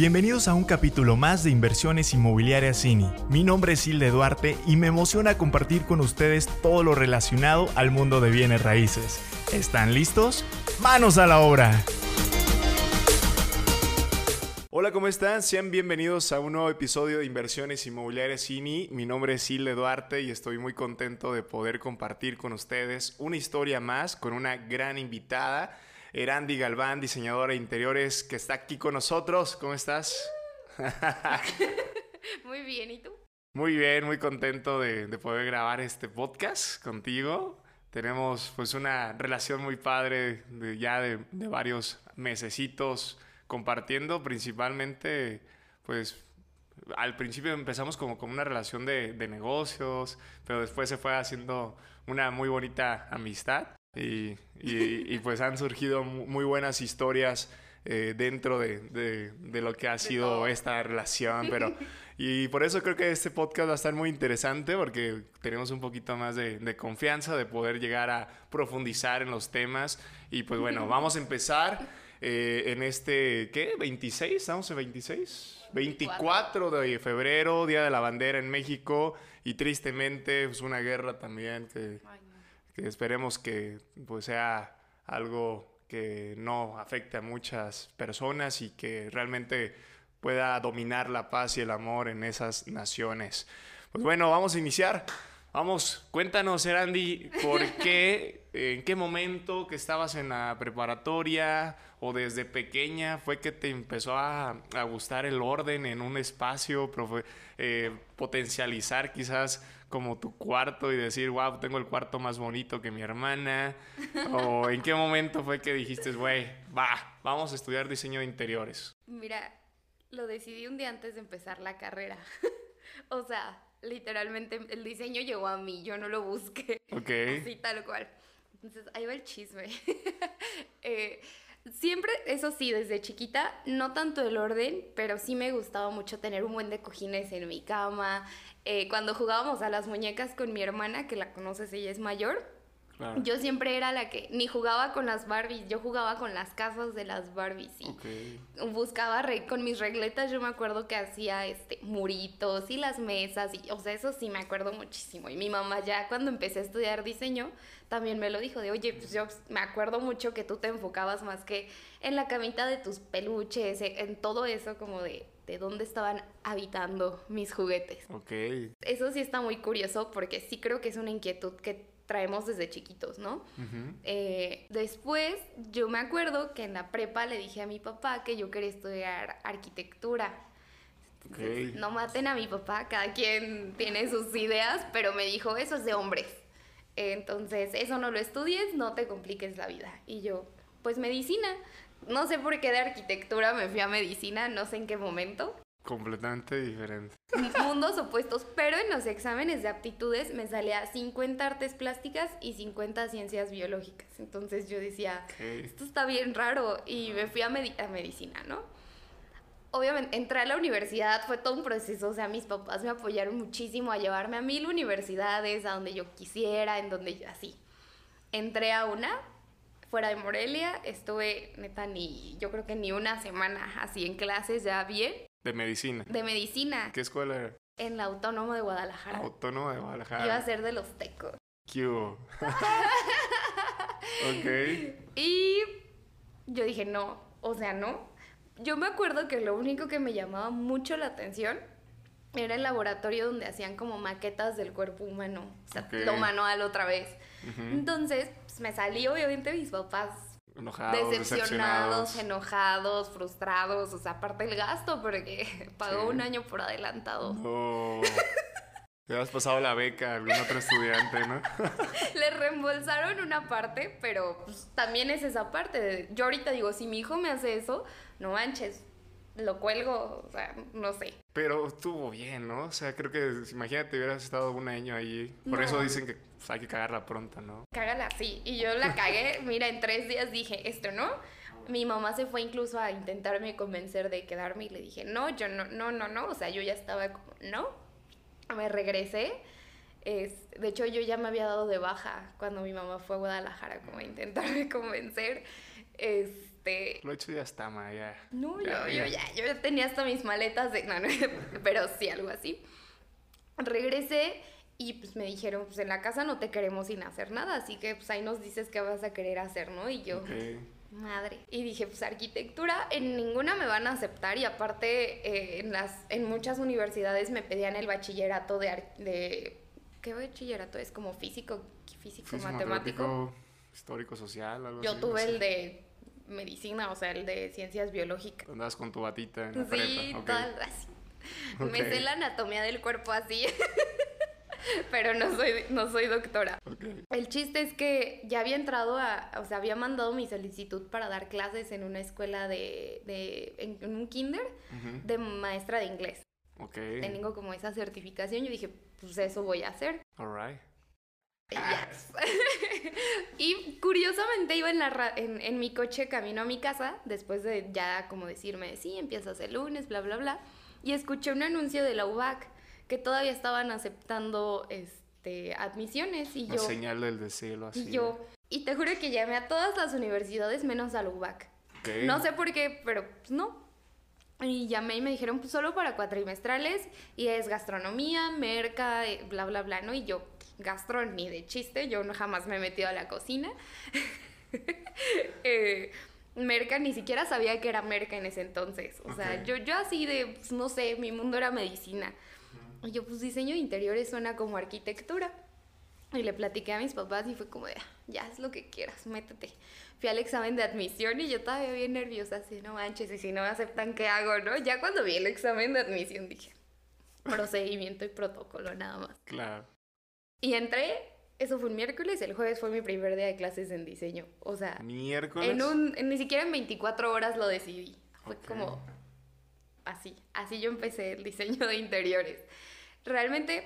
Bienvenidos a un capítulo más de Inversiones Inmobiliarias Cini. Mi nombre es Hilde Duarte y me emociona compartir con ustedes todo lo relacionado al mundo de bienes raíces. ¿Están listos? ¡Manos a la obra! Hola, ¿cómo están? Sean bienvenidos a un nuevo episodio de Inversiones Inmobiliarias Cini. Mi nombre es Hilde Duarte y estoy muy contento de poder compartir con ustedes una historia más con una gran invitada. Erandi Galván, diseñadora de interiores, que está aquí con nosotros. ¿Cómo estás? Muy bien, ¿y tú? Muy bien, muy contento de, poder grabar este podcast contigo. Tenemos pues una relación muy padre de, ya de, varios mesecitos compartiendo principalmente pues al principio empezamos como con una relación de, de, negocios, pero después se fue haciendo una muy bonita amistad. Y, y, pues han surgido muy buenas historias eh, dentro de, de, lo que ha sido esta relación, pero y por eso creo que este podcast va a estar muy interesante porque tenemos un poquito más de, confianza de poder llegar a profundizar en los temas y pues bueno, vamos a empezar eh, en este, ¿qué? ¿26? ¿Estamos en 26? 24 de febrero, Día de la Bandera en México y tristemente pues una guerra también que que esperemos que pues, sea algo que no afecte a muchas personas y que realmente pueda dominar la paz y el amor en esas naciones. Pues bueno, vamos a iniciar. Vamos, cuéntanos, Erandi, ¿por qué, en qué momento que estabas en la preparatoria o desde pequeña fue que te empezó a, gustar el orden en un espacio, eh, potencializar quizás como tu cuarto y decir, wow, tengo el cuarto más bonito que mi hermana? ¿O en qué momento fue que dijiste, güey, va, vamos a estudiar diseño de interiores? Mira, lo decidí un día antes de empezar la carrera. o sea, literalmente el diseño llegó a mí, yo no lo busqué. Ok. Así tal cual. Entonces, ahí va el chisme. eh, Siempre, eso sí, desde chiquita, no tanto el orden, pero sí me gustaba mucho tener un buen de cojines en mi cama. Eh, cuando jugábamos a las muñecas con mi hermana, que la conoces, ella es mayor, yo siempre era la que ni jugaba con las Barbies, yo jugaba con las casas de las Barbies y buscaba con mis regletas, yo me acuerdo que hacía este muritos y las mesas y o sea, eso sí me acuerdo muchísimo. Y mi mamá ya cuando empecé a estudiar diseño también me lo dijo de, "Oye, pues yo me acuerdo mucho que tú te enfocabas más que en la camita de tus peluches, en todo eso como de de dónde estaban habitando mis juguetes. Ok. Eso sí está muy curioso porque sí creo que es una inquietud que traemos desde chiquitos, ¿no? Eh, después, yo me acuerdo que en la prepa le dije a mi papá que yo quería estudiar arquitectura. no maten a mi papá, cada quien tiene sus ideas, pero me dijo, eso es de hombres. Entonces, eso no lo estudies, no te compliques la vida. Y yo, pues medicina. No sé por qué de arquitectura me fui a medicina, no sé en qué momento. Completamente diferente. Mundos opuestos, pero en los exámenes de aptitudes me salía 50 artes plásticas y 50 ciencias biológicas. Entonces yo decía, esto está bien raro y me fui a, a medicina, ¿no? Obviamente, entré a la universidad, fue todo un proceso, o sea, mis papás me apoyaron muchísimo a llevarme a mil universidades, a donde yo quisiera, en donde yo, así. Entré a una, fuera de Morelia, estuve neta ni, yo creo que ni una semana así en clases ya bien. De medicina. De medicina. ¿Qué escuela era? En la Autónoma de Guadalajara. Autónoma de Guadalajara. Iba a ser de los tecos. ¿Qué ok. Y yo dije, no, o sea, no. Yo me acuerdo que lo único que me llamaba mucho la atención era el laboratorio donde hacían como maquetas del cuerpo humano. O sea, lo manual otra vez. Entonces, pues, me salí, obviamente, mis papás enojados, decepcionados, enojados, frustrados, o sea, aparte el gasto porque pagó un año por adelantado. No. Te has pasado la beca a algún otro estudiante, ¿no? Le reembolsaron una parte, pero pues, también es esa parte. yo ahorita digo, si mi hijo me hace eso, no manches, lo cuelgo, o sea, no sé. Pero estuvo bien, ¿no? O sea, creo que, imagínate, hubieras estado un año ahí. Por eso dicen que pues, hay que cagarla pronto, ¿no? Cágala, sí. Y yo la cagué, mira, en tres días dije, esto no. Mi mamá se fue incluso a intentarme convencer de quedarme y le dije, no, yo no, no, no, no. O sea, yo ya estaba como, no. Me regresé. Es, de hecho, yo ya me había dado de baja cuando mi mamá fue a Guadalajara como a intentarme convencer. Este. Lo hecho ya está, ma, ya. No, Ya, yo, ya. yo ya, yo ya tenía hasta mis maletas de. No, no, pero sí, algo así. Regresé y pues me dijeron, pues en la casa no te queremos sin hacer nada, así que pues ahí nos dices qué vas a querer hacer, ¿no? Y yo, madre. Y dije, pues arquitectura, en ninguna me van a aceptar y aparte eh, en, las, en muchas universidades me pedían el bachillerato de... de ¿Qué bachillerato es? Como físico, físico, Físico, matemático. histórico, social, algo Yo así. tuve no sé. el de medicina, o sea, el de ciencias biológicas. Andabas con tu batita en la Sí, prepa. tal, así. Me sé la anatomía del cuerpo así, pero no soy, no soy doctora. El chiste es que ya había entrado a, o sea, había mandado mi solicitud para dar clases en una escuela de, de en, en un kinder de maestra de inglés. Ok. Tengo como esa certificación, yo dije, pues eso voy a hacer. Ya. y curiosamente iba en, la ra- en, en mi coche camino a mi casa, después de ya como decirme, sí, empiezas el lunes, bla, bla, bla, y escuché un anuncio de la UBAC que todavía estaban aceptando este, admisiones y La yo... señal del deseo, así. Y yo, y te juro que llamé a todas las universidades menos a la UBAC. Ok. No sé por qué, pero pues, no. Y llamé y me dijeron, pues solo para cuatrimestrales y es gastronomía, merca, eh, bla, bla, bla, ¿no? Y yo, gastro ni de chiste, yo no jamás me he metido a la cocina. Eh, merca, ni siquiera sabía que era merca en ese entonces. O sea, yo, yo así de, pues, no sé, mi mundo era medicina. Y yo, pues diseño de interiores suena como arquitectura. Y le platiqué a mis papás y fue como de, "Ah, ya es lo que quieras, métete. Fui al examen de admisión y yo todavía bien nerviosa, así, no manches, y si no me aceptan, ¿qué hago, no? Ya cuando vi el examen de admisión dije, procedimiento y protocolo nada más. Claro. Y entré, eso fue un miércoles, el jueves fue mi primer día de clases en diseño. O sea, Miércoles. en un, en- ni siquiera en 24 horas lo decidí. Fue como así, así yo empecé el diseño de interiores. Realmente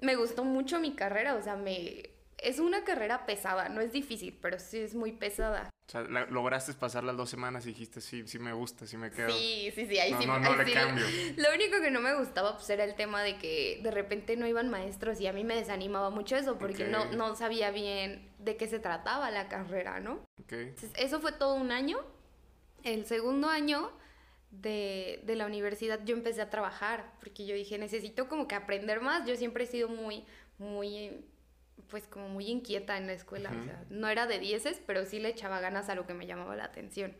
me gustó mucho mi carrera, o sea, me es una carrera pesada, no es difícil, pero sí es muy pesada. O sea, la- lograste pasar las dos semanas y dijiste, sí, sí me gusta, sí me quedo. Sí, sí, sí, ahí No, sí. no, ahí no le sí cambio. Lo único que no me gustaba pues era el tema de que de repente no iban maestros y a mí me desanimaba mucho eso porque no, no sabía bien de qué se trataba la carrera, ¿no? Ok. Entonces, eso fue todo un año. El segundo año de, de la universidad yo empecé a trabajar porque yo dije, necesito como que aprender más. Yo siempre he sido muy, muy, pues como muy inquieta en la escuela. O Ujú. sea, no era de dieces, pero sí le echaba ganas a lo que me llamaba la atención.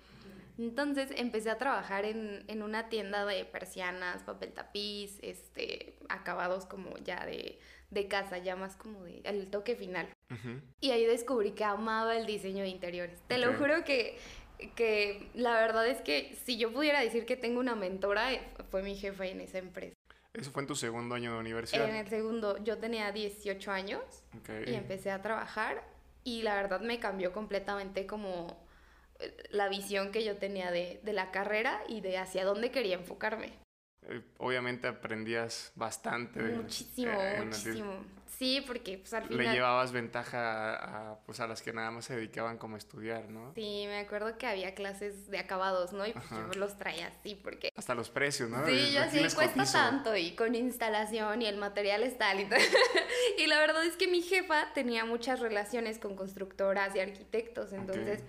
Entonces empecé a trabajar en, en una tienda de persianas, papel tapiz, este, acabados como ya de, de casa, ya más como de el toque final. Y ahí descubrí que amaba el diseño de interiores. Te lo juro que, que la verdad es que si yo pudiera decir que tengo una mentora, eh, fue mi jefa en esa empresa. Eso fue en tu segundo año de universidad. En el segundo, yo tenía 18 años y empecé a trabajar y la verdad me cambió completamente como eh, la visión que yo tenía de, de la carrera y de hacia dónde quería enfocarme. Eh, obviamente aprendías bastante. de- Muchísimo, el- muchísimo. Sí, porque pues al Le final... llevabas ventaja a, a, pues, a las que nada más se dedicaban como a estudiar, ¿no? Sí, me acuerdo que había clases de acabados, ¿no? Y pues Ajá. yo los traía así porque Hasta los precios, ¿no? Sí, yo les cuesta cotizo. tanto y con instalación y el material es tal y tal. y la verdad es que mi jefa tenía muchas relaciones con constructoras y arquitectos, entonces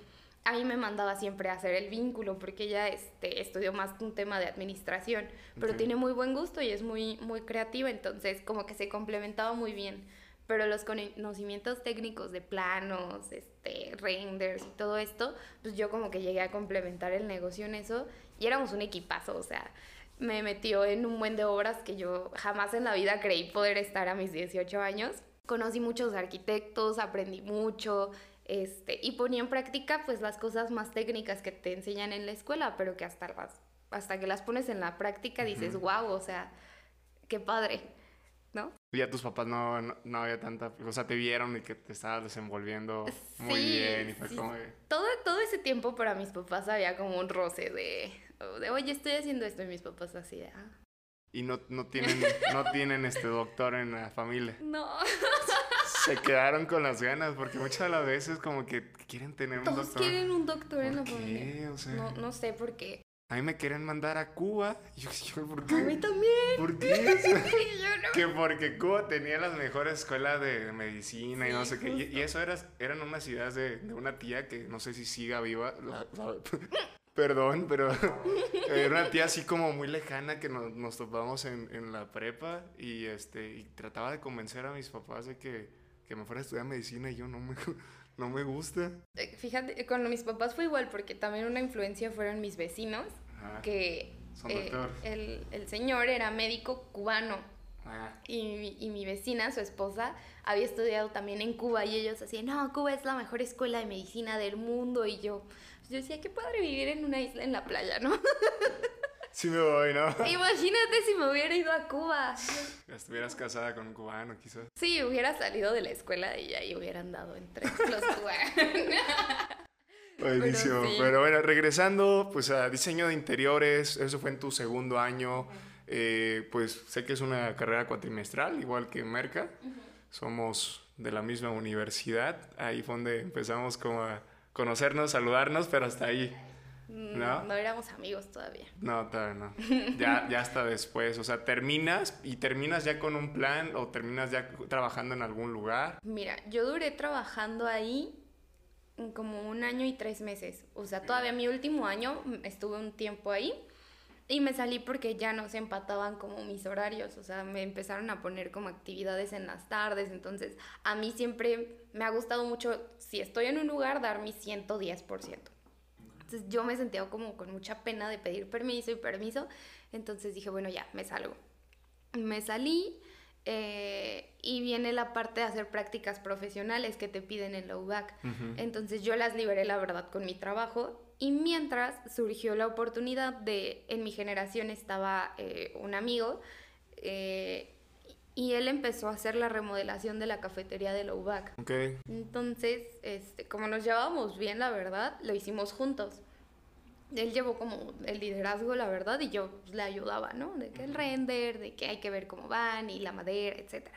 a mí me mandaba siempre a hacer el vínculo porque ella este, estudió más un tema de administración, pero Ok. tiene muy buen gusto y es muy, muy creativa, entonces como que se complementaba muy bien. Pero los conocimientos técnicos de planos, este, renders y todo esto, pues yo como que llegué a complementar el negocio en eso y éramos un equipazo, o sea, me metió en un buen de obras que yo jamás en la vida creí poder estar a mis 18 años. Conocí muchos arquitectos, aprendí mucho, este, y ponía en práctica pues las cosas más técnicas que te enseñan en la escuela, pero que hasta las, hasta que las pones en la práctica dices, Ujú. wow, o sea, qué padre, ¿no? Ya tus papás no, no, no había tanta... O sea, te vieron y que te estabas desenvolviendo muy bien y fue sí, como... de- Todo, todo ese tiempo para mis papás había como un roce de, de oye, estoy haciendo esto, y mis papás así de, ah, Y no, no tienen, no tienen este doctor en la familia. no. Se quedaron con las ganas porque muchas de las veces como que quieren tener un Todos doctor. quieren un doctor en la ¿Por familia. qué? O sea, No, no sé por qué. a mí me querían mandar a Cuba. Yo, yo, ¿por qué? A mí también. ¿Por qué? yo no. que porque Cuba tenía las mejores escuelas de medicina y no sé qué. Y, eso era, eran unas ideas de, de una tía que no sé si siga viva. la- la- perdón, pero era una tía así como muy lejana que nos, nos topamos en, en la prepa y, este, y trataba de convencer a mis papás de que, que me fuera a estudiar medicina y yo no me, no me gusta. Eh, Fíjate, con mis papás fue igual porque también una influencia fueron mis vecinos, Ajá. que eh, el, el señor era médico cubano Ah, y, mi- y mi vecina, su esposa, había estudiado también en Cuba y ellos así, no, Cuba es la mejor escuela de medicina del mundo y yo, yo decía, qué padre vivir en una isla en la playa, ¿no? sí me voy, ¿no? Imagínate si me hubiera ido a Cuba. Estuvieras casada con un cubano, quizás. Sí, hubiera salido de la escuela y ahí hubieran dado entre los cubanos. Buenísimo. sí. Pero bueno, regresando pues a diseño de interiores, eso fue en tu segundo año. Eh, pues sé que es una carrera cuatrimestral, igual que Merca. Somos de la misma universidad. Ahí fue donde empezamos como a conocernos, saludarnos, pero hasta ahí. ¿No? No éramos amigos todavía. No, todavía no. Ya, ya hasta después. O sea, terminas y terminas ya con un plan o terminas ya trabajando en algún lugar. Mira, yo duré trabajando ahí como un año y tres meses. O sea, todavía mi último año mm, estuve un tiempo ahí y me salí porque ya no se empataban como mis horarios. O sea, me empezaron a poner como actividades en las tardes. Entonces, a mí siempre me ha gustado mucho, si estoy en un lugar, dar mi 110%. Entonces, yo me sentía como con mucha pena de pedir permiso y permiso. Entonces dije, bueno, ya, me salgo. Me salí eh, y viene la parte de hacer prácticas profesionales que te piden en la UBAC. Entonces yo las liberé, la verdad, con mi trabajo. Y mientras surgió la oportunidad de, en mi generación estaba eh, un amigo eh, y él empezó a hacer la remodelación de la cafetería de la UBAC. Ok. Entonces, este, como nos llevábamos bien, la verdad, lo hicimos juntos. Él llevó como el liderazgo, la verdad, y yo pues, le ayudaba, ¿no? De que el render, de que hay que ver cómo van y la madera, etc.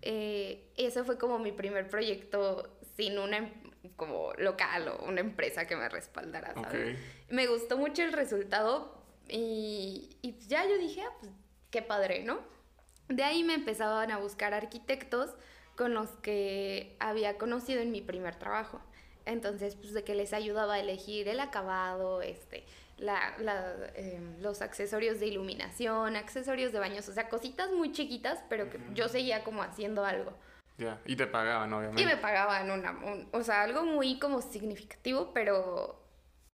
Eh, ese fue como mi primer proyecto sin una em- como local o una empresa que me respaldara, ¿sabes? Ok. Me gustó mucho el resultado y, y ya yo dije, ah, pues qué padre, ¿no? De ahí me empezaban a buscar arquitectos con los que había conocido en mi primer trabajo. Entonces, pues de que les ayudaba a elegir el acabado, este, la, la, em, los accesorios de iluminación, accesorios de baños, o sea, cositas muy chiquitas, pero que yo seguía como haciendo algo. Ya. Y te pagaban, obviamente. Y me pagaban una, un- o sea, algo muy como significativo, pero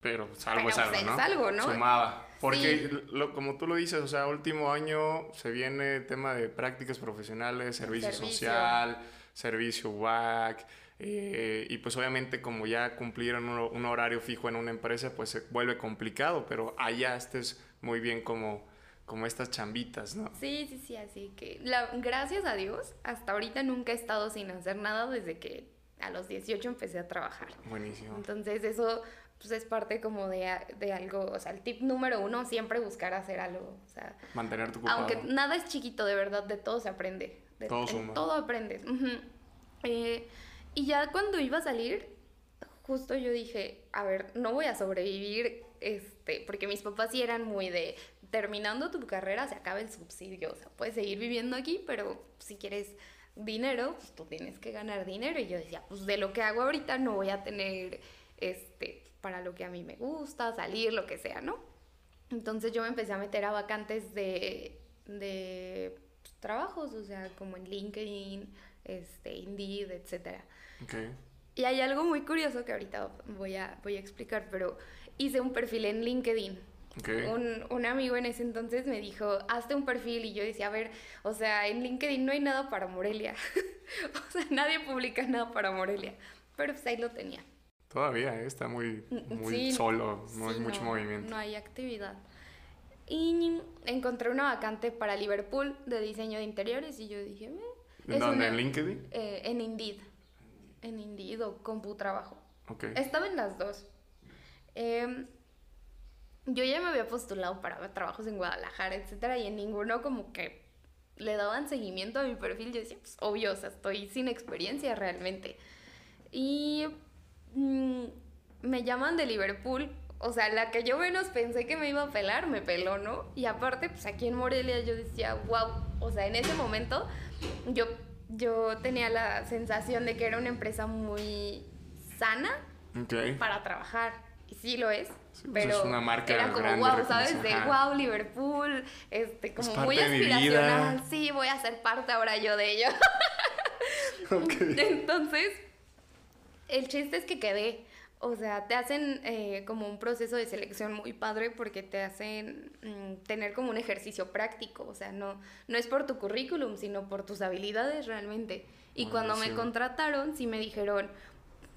Pero pues, algo Pero, es algo, pues, algo, ¿no? Sumaba. Porque, Sí. lo- como tú lo dices, o sea, último año se viene tema de prácticas profesionales, servicio, servicio. social, servicio WAC. eh, y pues obviamente como ya cumplieron un, un horario fijo en una empresa, pues se vuelve complicado, pero allá estés muy bien como, como estas chambitas, ¿no? Sí, sí, sí, así que la, gracias a Dios, hasta ahorita nunca he estado sin hacer nada desde que a los 18 empecé a trabajar. Buenísimo. Entonces eso pues es parte como de, de algo, o sea, el tip número uno, siempre buscar hacer algo, o sea, Mantenerte ocupado. aunque nada es chiquito, de verdad, de todo se aprende. De, Todo suma. todo aprendes. Eh, y ya cuando iba a salir, justo yo dije, a ver, no voy a sobrevivir, este, porque mis papás sí eran muy de, terminando tu carrera se acaba el subsidio, o sea, puedes seguir viviendo aquí, pero si quieres dinero, pues tú tienes que ganar dinero. Y yo decía, pues de lo que hago ahorita no voy a tener, este, para lo que a mí me gusta, salir, lo que sea, ¿no? Entonces yo me empecé a meter a vacantes de, de pues, trabajos, o sea, como en LinkedIn, este, Indeed, etcétera. Ok. Y hay algo muy curioso que ahorita voy a, voy a explicar, pero hice un perfil en LinkedIn. Ok. Un, un amigo en ese entonces me dijo, hazte un perfil y yo decía, a ver, o sea, en LinkedIn no hay nada para Morelia. o sea, nadie publica nada para Morelia. Pero pues ahí lo tenía. Todavía ¿eh? está muy, muy Sí, solo, no hay sí, mucho no, movimiento. No hay actividad. Y encontré una vacante para Liverpool de diseño de interiores y yo dije, "Eh, ¿En dónde? ¿En LinkedIn? eh, en Indeed. En Indeed o CompuTrabajo. Ok. Estaba en las dos. Em, yo ya me había postulado para trabajos en Guadalajara, etcétera, y en ninguno como que le daban seguimiento a mi perfil. Yo decía, pues obvio, o sea, estoy sin experiencia realmente. Y mm, me llaman de Liverpool, O sea, la que yo menos pensé que me iba a pelar, me peló, ¿no? Y aparte, pues aquí en Morelia yo decía, wow, o sea, en ese momento yo, yo tenía la sensación de que era una empresa muy sana para trabajar. Sí lo es. Pues, pero es una marca era como wow, ¿sabes? De wow, Liverpool, este, como muy aspiracional. Sí, voy a ser parte ahora yo de ello. Entonces, el chiste es que quedé. O sea, te hacen eh, como un proceso de selección muy padre porque te hacen mm, tener como un ejercicio práctico. O sea, no, no es por tu currículum, sino por tus habilidades realmente. Y cuando me contrataron, sí me dijeron,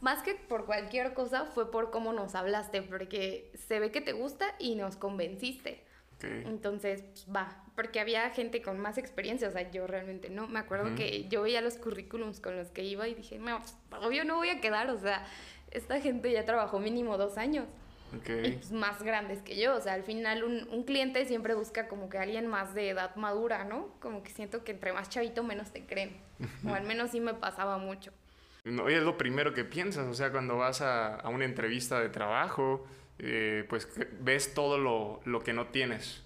más que por cualquier cosa, fue por cómo nos hablaste, porque se ve que te gusta y nos convenciste. Entonces, pues, va, porque había gente con más experiencia, o sea, yo realmente no. Me acuerdo que yo veía los currículums con los que iba y dije, no, pues, obvio no voy a quedar, o sea, esta gente ya trabajó mínimo dos años. Y pues, más grandes que yo, o sea, al final un, un, cliente siempre busca como que alguien más de edad madura, ¿no? Como que siento que entre más chavito menos te creen, o al menos sí me pasaba mucho. No, es lo primero que piensas, o sea, cuando vas a, a una entrevista de trabajo, eh, pues ves todo lo, lo, que no tienes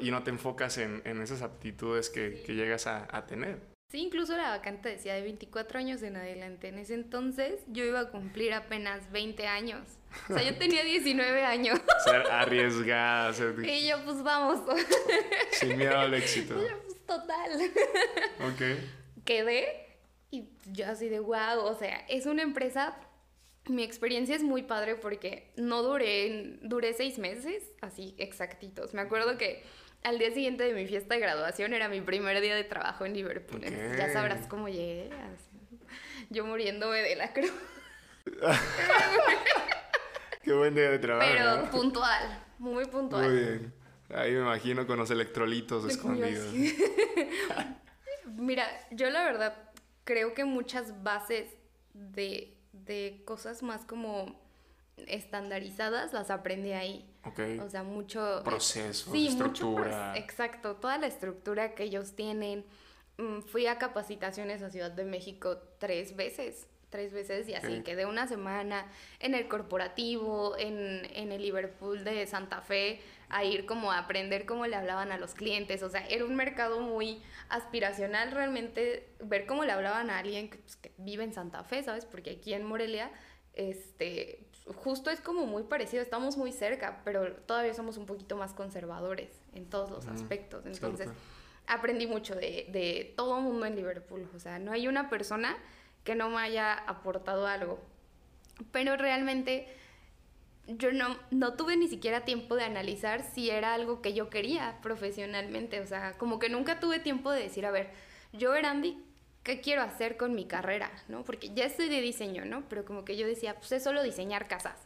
y no te enfocas en, en esas aptitudes que, que llegas a, a, tener. Sí, incluso la vacante decía de 24 años en adelante. En ese entonces yo iba a cumplir apenas 20 años. O sea, yo tenía 19 años. Ser arriesgada. Y yo, pues vamos. Sin miedo al éxito. Yo, pues total. Ok. Quedé y yo así de wow, o sea, es una empresa, mi experiencia es muy padre porque no duré, duré seis meses, así exactitos. Me acuerdo que al día siguiente de mi fiesta de graduación era mi primer día de trabajo en Liverpool. ya sabrás cómo llegué. Yo muriéndome de la cruz. Qué buen día de trabajo. Pero puntual, muy puntual. Muy bien. Ahí me imagino con los electrolitos escondidos. Mira, yo la verdad creo que muchas bases de, de cosas más como estandarizadas las aprendí ahí. Okay. O sea, mucho... Proceso, sí, estructura. exacto, toda la estructura que ellos tienen. Mm, fui a capacitaciones a Ciudad de México tres veces, tres veces y así, quedé una semana en el corporativo, en, en el Liverpool de Santa Fe, a ir como a aprender cómo le hablaban a los clientes. O sea, era un mercado muy aspiracional realmente, ver cómo le hablaban a alguien que, pues, vive en Santa Fe, ¿sabes? Porque aquí en Morelia, este, justo es como muy parecido, estamos muy cerca, pero todavía somos un poquito más conservadores en todos los aspectos. Entonces, aprendí mucho de, de todo el mundo en Liverpool. O sea, no hay una persona que no me haya aportado algo. Pero realmente yo no, no tuve ni siquiera tiempo de analizar si era algo que yo quería profesionalmente. O sea, como que nunca tuve tiempo de decir, a ver, yo, Erandi, ¿qué quiero hacer con mi carrera? ¿No? Porque ya estoy de diseño, ¿no? Pero como que yo decía, pues es solo diseñar casas.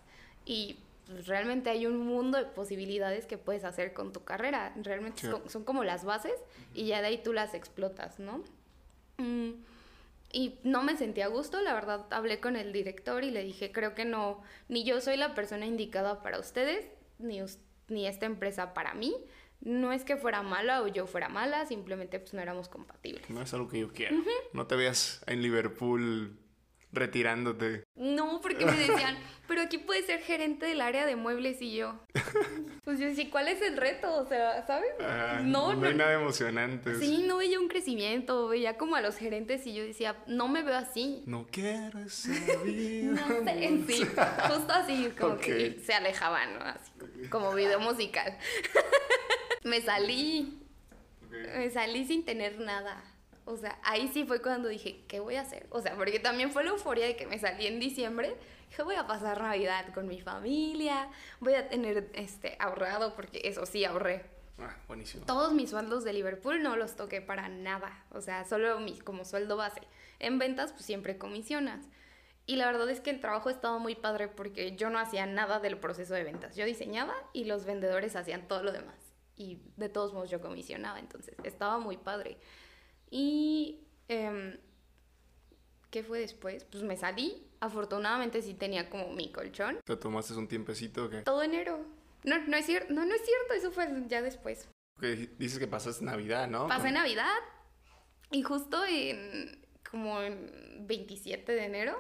Y pues, realmente hay un mundo de posibilidades que puedes hacer con tu carrera. Realmente son, como las bases y ya de ahí tú las explotas, ¿no? Mm, y no me sentía a gusto, la verdad hablé con el director y le dije, creo que no, ni yo soy la persona indicada para ustedes, ni, ni esta empresa para mí. No es que fuera mala o yo fuera mala, simplemente pues no éramos compatibles. No es algo que yo quiera. No te veas en Liverpool retirándote. No, porque me decían, pero aquí puedes ser gerente del área de muebles y yo. Pues yo decía, ¿cuál es el reto? O sea, ¿sabes? no, no, hay nada emocionante. Sí, no veía un crecimiento, veía como a los gerentes y yo decía, no me veo así. No quiero vida. no sé, sí, justo así, como que se alejaban, ¿no? Así, como video musical. me salí, me salí sin tener nada. O sea, ahí sí fue cuando dije, ¿qué voy a hacer? O sea, porque también fue la euforia de que me salí en diciembre. Dije, voy a pasar Navidad con mi familia, voy a tener este ahorrado, porque eso sí ahorré. Ah, buenísimo. Todos mis sueldos de Liverpool no los toqué para nada. O sea, solo mi, como sueldo base. En ventas, pues siempre comisionas. Y la verdad es que el trabajo estaba muy padre porque yo no hacía nada del proceso de ventas. Yo diseñaba y los vendedores hacían todo lo demás. Y de todos modos yo comisionaba, entonces estaba muy padre. Y... Em, ¿Qué fue después? Pues me salí. Afortunadamente sí tenía como mi colchón. ¿Te tomaste un tiempecito o qué? Todo enero. No, no es cierto. No, no es cierto. Eso fue ya después. dices que pasaste Navidad, ¿no? Pasé Navidad. Y justo en... Como en 27 de enero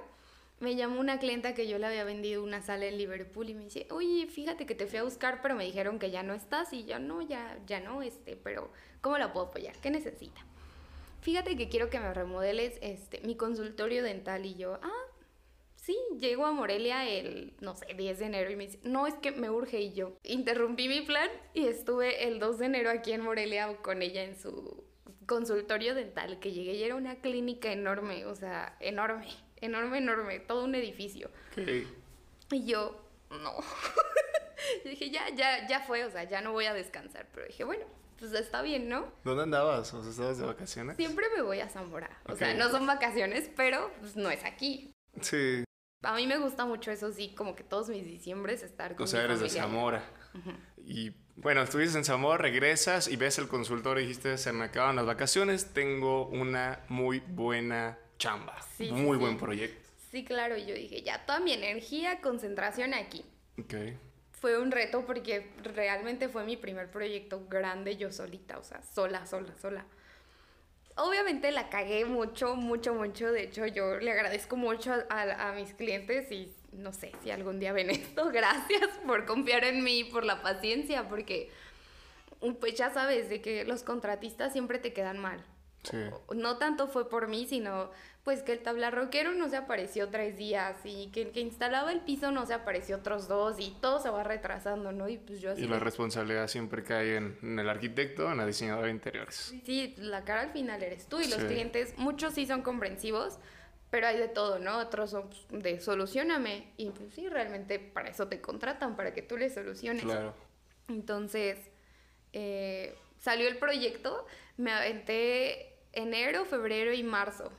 me llamó una clienta que yo le había vendido una sala en Liverpool y me dice, oye, fíjate que te fui a buscar, pero me dijeron que ya no estás y yo no, ya, ya no, este, pero ¿cómo la puedo apoyar? ¿Qué necesita? Fíjate que quiero que me remodeles este, mi consultorio dental y yo, ah, sí, llego a Morelia el, no sé, 10 de enero y me dice, no, es que me urge y yo interrumpí mi plan y estuve el 2 de enero aquí en Morelia con ella en su consultorio dental que llegué y era una clínica enorme, o sea, enorme enorme, enorme, todo un edificio. Y yo, no. dije, ya, ya, ya fue, o sea, ya no voy a descansar. Pero dije, bueno, pues está bien, ¿no? ¿Dónde andabas? ¿O sea, estabas de vacaciones? Siempre me voy a Zamora. O sea, no son vacaciones, pero pues, no es aquí. Sí. A mí me gusta mucho eso, sí, como que todos mis diciembres estar con O sea, eres de Zamora. Y bueno, estuviste en Zamora, regresas y ves el consultor y dijiste, se me acaban las vacaciones, tengo una muy buena chamba. Muy buen proyecto. Sí, claro, yo dije, ya, toda mi energía, concentración aquí. Ok. Fue un reto porque realmente fue mi primer proyecto grande yo solita, o sea, sola, sola, sola. Obviamente la cagué mucho, mucho, mucho. De hecho, yo le agradezco mucho a, a mis clientes y no sé si algún día ven esto. Gracias por confiar en mí, por la paciencia, porque pues ya sabes de que los contratistas siempre te quedan mal. No tanto fue por mí, sino pues que el tablarroquero no se apareció tres días y que el que instalaba el piso no se apareció otros dos y todo se va retrasando, ¿no? Y pues yo así... Y la responsabilidad siempre cae en, el arquitecto, en la diseñadora de interiores. Sí, la cara al final eres tú y los clientes, muchos sí son comprensivos, pero hay de todo, ¿no? Otros son pues, de solucioname y pues sí, realmente para eso te contratan, para que tú les soluciones. Claro. Entonces, eh, salió el proyecto, me aventé enero, febrero y marzo.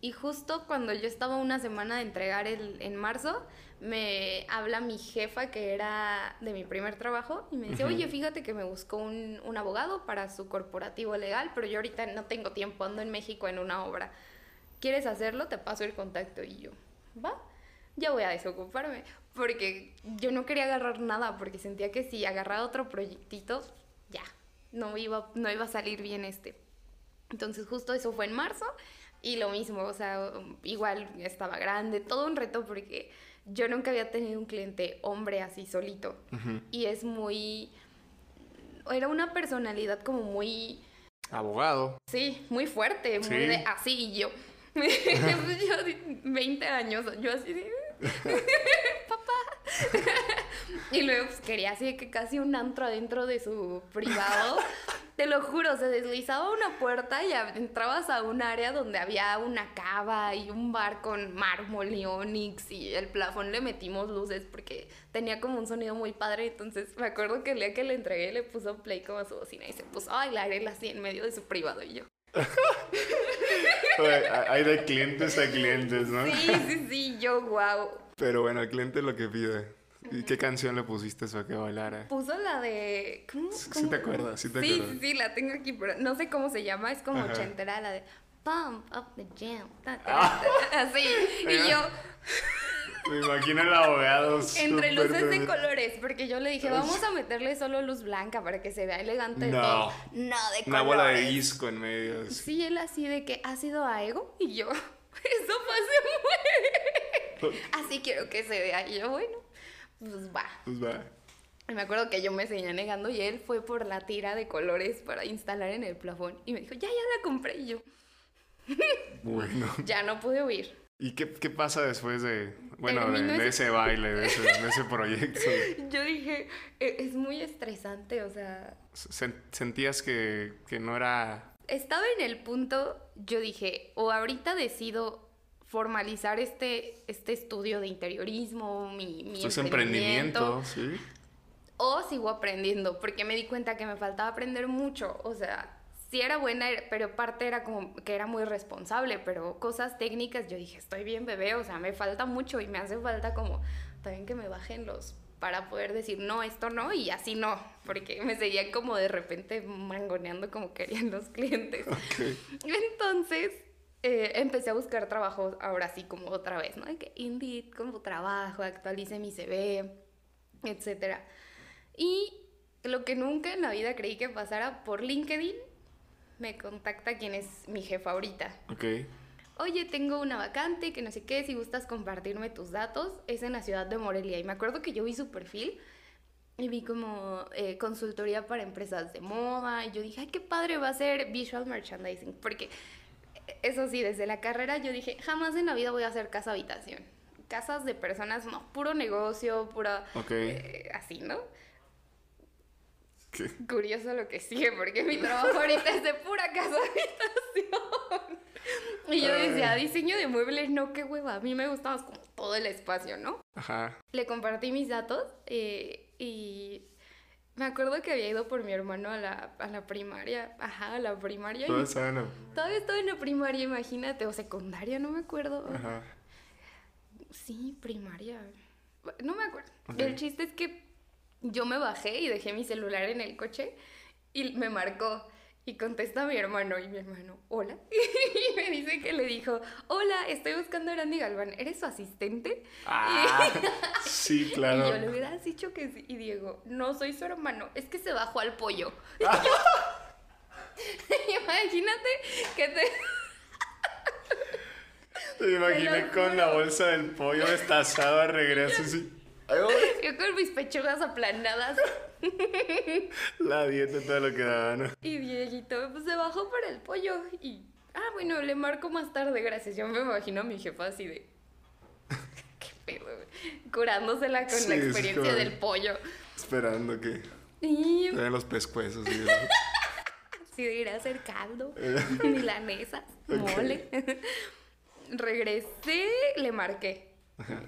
Y justo cuando yo estaba una semana de entregar el, en marzo, me habla mi jefa, que era de mi primer trabajo, y me dice, oye, fíjate que me buscó un, un, abogado para su corporativo legal, pero yo ahorita no tengo tiempo, ando en México en una obra. ¿Quieres hacerlo? Te paso el contacto. Y yo, va, ya voy a desocuparme, porque yo no quería agarrar nada, porque sentía que si agarraba otro proyectito, ya, no iba, no iba a salir bien este. Entonces justo eso fue en marzo y lo mismo, o sea, igual estaba grande, todo un reto porque yo nunca había tenido un cliente hombre así solito y es muy... Era una personalidad como muy... Abogado. Sí, muy fuerte, muy de así y yo. yo 20 años, yo así de... Papá. y luego pues, quería así que casi un antro adentro de su privado. Te lo juro, se deslizaba una puerta y entrabas a un área donde había una cava y un bar con mármol y onix y el plafón le metimos luces porque tenía como un sonido muy padre. Entonces me acuerdo que el día que le entregué le puso play como a su bocina y se puso a bailar él así en medio de su privado y yo. hay de clientes a clientes, ¿no? Sí, sí, sí, yo, wow. Pero bueno, el cliente lo que pide. ¿Y qué canción le pusiste para que bailara? Puso la de. ¿Cómo? Sí, te acuerdas, sí te sí, Sí, sí, la tengo aquí, pero no sé cómo se llama, es como ochentera, la de Pump Up the Jam. Ah. Así. Y yo. Me imagino el abogado. Entre luces de colores, porque yo le dije, vamos a meterle solo luz blanca para que se vea elegante. No. Todo. No, de colores. Una bola de disco en medio. Sí, él así de que ha sido a ego y yo. Eso fue así. Así quiero que se vea. Y yo, bueno pues va. Pues va. me acuerdo que yo me seguía negando y él fue por la tira de colores para instalar en el plafón y me dijo, ya, ya la compré y yo. Bueno. ya no pude huir. ¿Y qué, qué pasa después de, bueno, de, ese baile, de ese, de ese, proyecto? Yo dije, e, es muy estresante, o sea... ¿Sentías que, que no era...? Estaba en el punto, yo dije, o ahorita decido formalizar este, este estudio de interiorismo, mi, mi pues emprendimiento, ¿sí? O sigo aprendiendo, porque me di cuenta que me faltaba aprender mucho, o sea, sí era buena, pero parte era como que era muy responsable, pero cosas técnicas yo dije, estoy bien bebé, o sea, me falta mucho y me hace falta como también que me bajen los para poder decir, no, esto no, y así no, porque me seguían como de repente mangoneando como querían los clientes. Entonces, eh, empecé a buscar trabajo ahora sí como otra vez, ¿no? que Indeed, como trabajo, actualice mi CV, etc. Y lo que nunca en la vida creí que pasara por LinkedIn, me contacta quien es mi jefa ahorita. Ok. oye, tengo una vacante, que no sé qué, si gustas compartirme tus datos, es en la ciudad de Morelia. Y me acuerdo que yo vi su perfil y vi como eh, consultoría para empresas de moda. Y yo dije, ay, qué padre va a ser visual merchandising. Porque, eso sí, desde la carrera yo dije, jamás en la vida voy a hacer casa habitación. Casas de personas, no, puro negocio, pura... Ok. eh, así, ¿no? ¿Qué? Curioso lo que sigue, porque mi trabajo ahorita es de pura casa habitación. Y yo decía, Ay. diseño de muebles, no, qué hueva. A mí me gustaba como todo el espacio, ¿no? Ajá. Le compartí mis datos eh, y me acuerdo que había ido por mi hermano a la, a la primaria. Ajá, a la primaria. Todo y sano. todavía estaba en la primaria, imagínate, o secundaria, no me acuerdo. Ajá. Sí, primaria. No me acuerdo. El chiste es que yo me bajé y dejé mi celular en el coche y me marcó. Y contesta mi hermano y mi hermano, hola. Y me dice que le dijo, hola, estoy buscando a Randy Galván, ¿eres su asistente? Ah, sí, Y claro. yo le hubieras dicho que sí. Y Diego, no soy su hermano, es que se bajó al pollo. Ah. Imagínate que te... Te imaginé con la bolsa del pollo destazado a regreso, así. Yo con mis pechugas aplanadas. La dieta, todo lo que daba, ¿no? Y Dieguito pues, se bajó para el pollo. Y, ah, bueno, le marco más tarde, gracias. Yo me imagino a mi jefa así de. Qué pedo. Curándosela con Sí, la experiencia como- del pollo. Esperando que Y los pescuezos. ¿sí? así de ir a hacer caldo, milanesas, mole. Regresé, le marqué.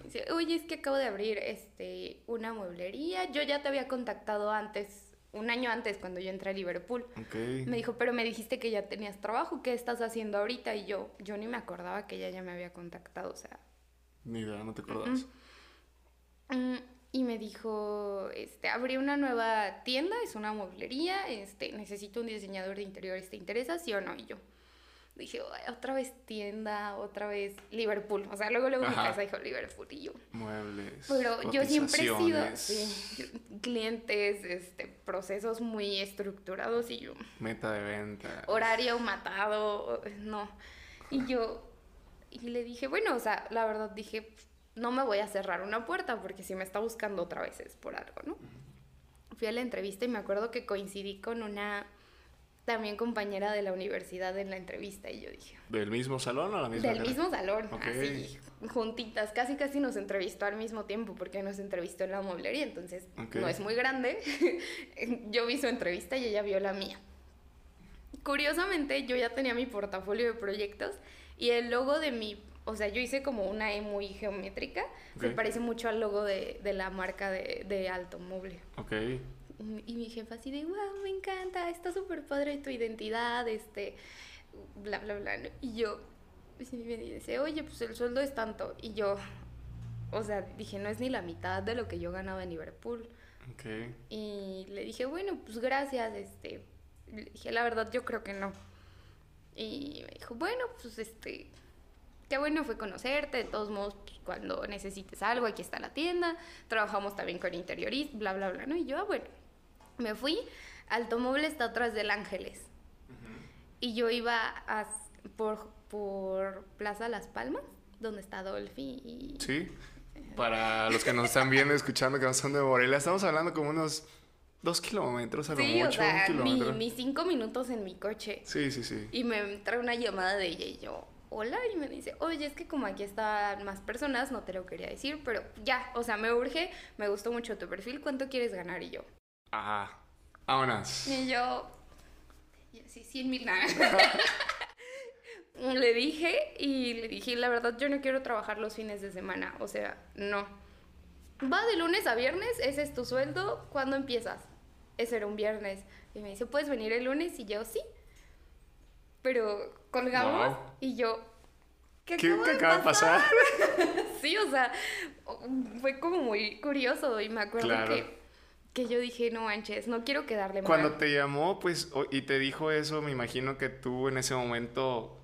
Dice, Oye, es que acabo de abrir este una mueblería. Yo ya te había contactado antes, un año antes, cuando yo entré a Liverpool. Ok. Me dijo, pero me dijiste que ya tenías trabajo, ¿qué estás haciendo ahorita? Y yo, yo ni me acordaba que ella ya me había contactado, o sea. Ni idea, no te acordás. mm, Y me dijo, este, abrí una nueva tienda, es una mueblería, este, necesito un diseñador de interiores, ¿te interesa, sí o no? Y yo dije, "Ay, otra vez tienda, otra vez Liverpool. O sea, luego luego mi Ajá. casa dijo Liverpool y yo. Muebles. Pero yo siempre he sido, sí, yo- clientes, este, procesos muy estructurados y yo, Meta de venta. horario matado, no. Y yo, y le dije, bueno, o sea, la verdad dije, no me voy a cerrar una puerta porque si me está buscando otra vez es por algo, ¿no? Fui a la entrevista y me acuerdo que coincidí con una también compañera de la universidad en la entrevista y yo dije, ¿Del mismo salón o la misma? del cara? mismo salón, Ok. así, juntitas, casi casi nos entrevistó al mismo tiempo porque nos entrevistó en la mueblería, entonces Ok. no es muy grande. yo vi su entrevista y ella vio la mía. Curiosamente, yo ya tenía mi portafolio de proyectos y el logo de mi, o sea, yo hice como una E muy geométrica, se Ok. parece mucho al logo de, de la marca de, de Altomueble. Ok. Y mi jefa así de, wow, me encanta, está súper padre tu identidad, este, bla, bla, bla. ¿no? Y yo, pues, y me dice, oye, pues el sueldo es tanto. Y yo, o sea, dije, no es ni la mitad de lo que yo ganaba en Liverpool. Ok. Y le dije, bueno, pues gracias, este, le dije, la verdad, yo creo que no. Y me dijo, bueno, pues este, qué bueno fue conocerte, de todos modos, pues, cuando necesites algo, aquí está la tienda, trabajamos también con interioristas, bla, bla, bla, ¿no? Y yo, ah, bueno, me fui, Altomóvil está atrás del Ángeles. Y yo iba a, por, por Plaza Las Palmas, donde está Dolphy y... Sí. Para los que nos están viendo escuchando que no son de Morelia, estamos hablando como unos dos kilómetros a lo Sí, mucho. o sea, ni cinco minutos en mi coche. Sí, sí, sí. Y me entra una llamada de ella y yo, hola, y me dice, oye, es que como aquí están más personas, no te lo quería decir, pero ya, o sea, me urge, me gustó mucho tu perfil, ¿cuánto quieres ganar? Y yo, Ajá. Vámonos. y yo, y así, 100 mil nada. le dije y le dije, la verdad, yo no quiero trabajar los fines de semana, o sea, no. Va de lunes a viernes, ese es tu sueldo, ¿cuándo empiezas? Ese era un viernes. Y me dice, ¿puedes venir el lunes? Y yo, sí. Pero colgamos Wow. y yo, ¿qué, ¿Qué, acaba qué de acaba de pasar? Sí, o sea, fue como muy curioso y me acuerdo Claro. que, que yo dije, no manches, no quiero quedarle mal. Cuando te llamó, pues, y te dijo eso, me imagino que tú en ese momento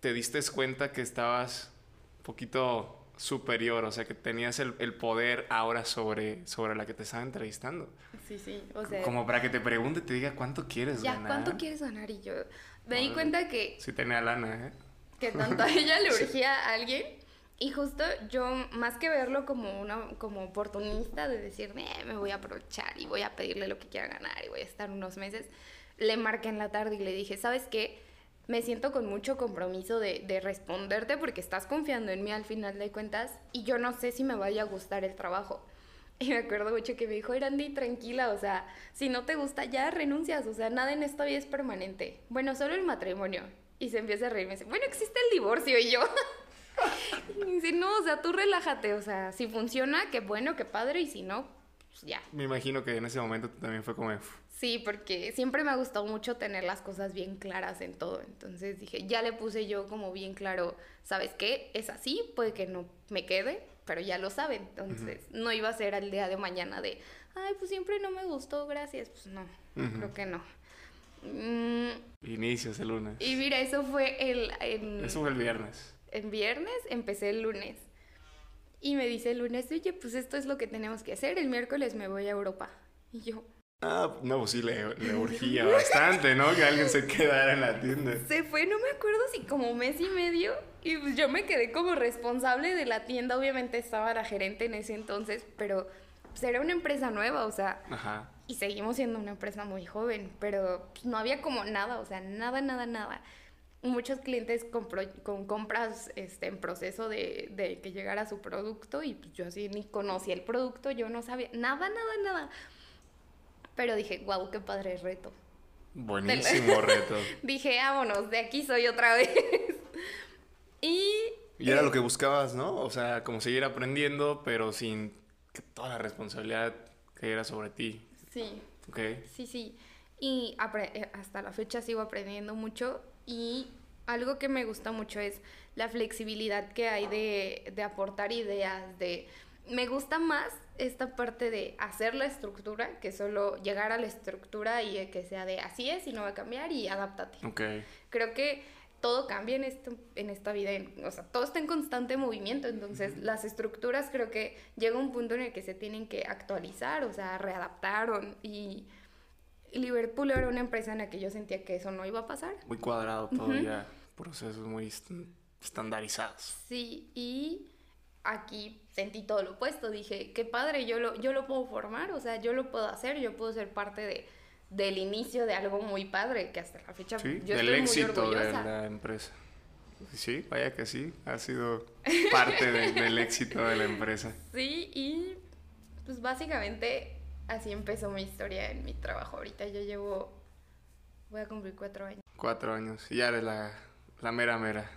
te diste cuenta que estabas un poquito superior, o sea, que tenías el, el poder ahora sobre, sobre la que te estaba entrevistando. Sí, sí, o sea, Como para que te pregunte y te diga cuánto quieres ya, ganar. ¿cuánto quieres ganar? Y yo me di cuenta que, Sí tenía lana, ¿eh? que tanto a ella le urgía a alguien. Y justo yo, más que verlo como una como oportunista de decir, eh, me voy a aprovechar y voy a pedirle lo que quiera ganar y voy a estar unos meses, le marqué en la tarde y le dije, ¿sabes qué? Me siento con mucho compromiso de, de responderte porque estás confiando en mí al final de cuentas y yo no sé si me vaya a gustar el trabajo. Y me acuerdo mucho que me dijo, Erandi, tranquila, o sea, si no te gusta ya renuncias, o sea, nada en esta vida es permanente. Bueno, solo el matrimonio. Y se empieza a reír, me dice, bueno, existe el divorcio y yo. y dice, no, o sea, tú relájate, o sea, si funciona, qué bueno, qué padre, y si no, pues ya. Me imagino que en ese momento también fue como... Sí, porque siempre me ha gustado mucho tener las cosas bien claras en todo. Entonces dije, ya le puse yo como bien claro, ¿sabes qué? Es así, puede que no me quede, pero ya lo saben. Entonces, no iba a ser al día de mañana de, ay, pues siempre no me gustó, gracias. Pues no, creo que no. Mm, Inicios el lunes. Y mira, eso fue el... eso fue el viernes. En viernes empecé el lunes. Y me dice el lunes, oye, pues esto es lo que tenemos que hacer. El miércoles me voy a Europa. Y yo... Ah, no, pues sí, le, le urgía bastante, ¿no? Que alguien se quedara en la tienda. Se fue, no me acuerdo si como mes y medio. Y pues yo me quedé como responsable de la tienda. Obviamente estaba la gerente en ese entonces, pero pues era una empresa nueva, o sea. Ajá. Y seguimos siendo una empresa muy joven, pero pues, no había como nada, o sea, nada, nada, nada. Muchos clientes con, con compras este, en proceso de, de, que llegara su producto y pues yo así ni conocía el producto, yo no sabía nada, nada, nada. Pero dije, wow, qué padre reto. Buenísimo reto. dije, vámonos, de aquí soy otra vez. y... Y era lo que buscabas, ¿no? O sea, como seguir aprendiendo, pero sin que toda la responsabilidad cayera sobre ti. Sí. Ok. Sí, sí. Y eh, hasta la fecha sigo aprendiendo mucho y algo que me gusta mucho es la flexibilidad que hay de, de aportar ideas, de... Me gusta más esta parte de hacer la estructura que solo llegar a la estructura y que sea de así es y no va a cambiar y adáptate. Okay. Creo que todo cambia en, esto, en esta vida, o sea, todo está en constante movimiento, entonces las estructuras creo que llega un punto en el que se tienen que actualizar, o sea, readaptar y Liverpool era una empresa en la que yo sentía que eso no iba a pasar. Muy cuadrado todavía, procesos muy estandarizados. Sí, y aquí sentí todo lo opuesto. Dije, qué padre, yo lo, yo lo puedo formar, o sea, yo lo puedo hacer, yo puedo ser parte de, del inicio de algo muy padre, que hasta la fecha sí, yo del éxito de la empresa. Sí, vaya que sí, ha sido parte del éxito de la empresa. Sí, y pues básicamente así empezó mi historia en mi trabajo. Ahorita yo llevo, voy a cumplir cuatro años. Cuatro años, y ya eres la, la mera mera.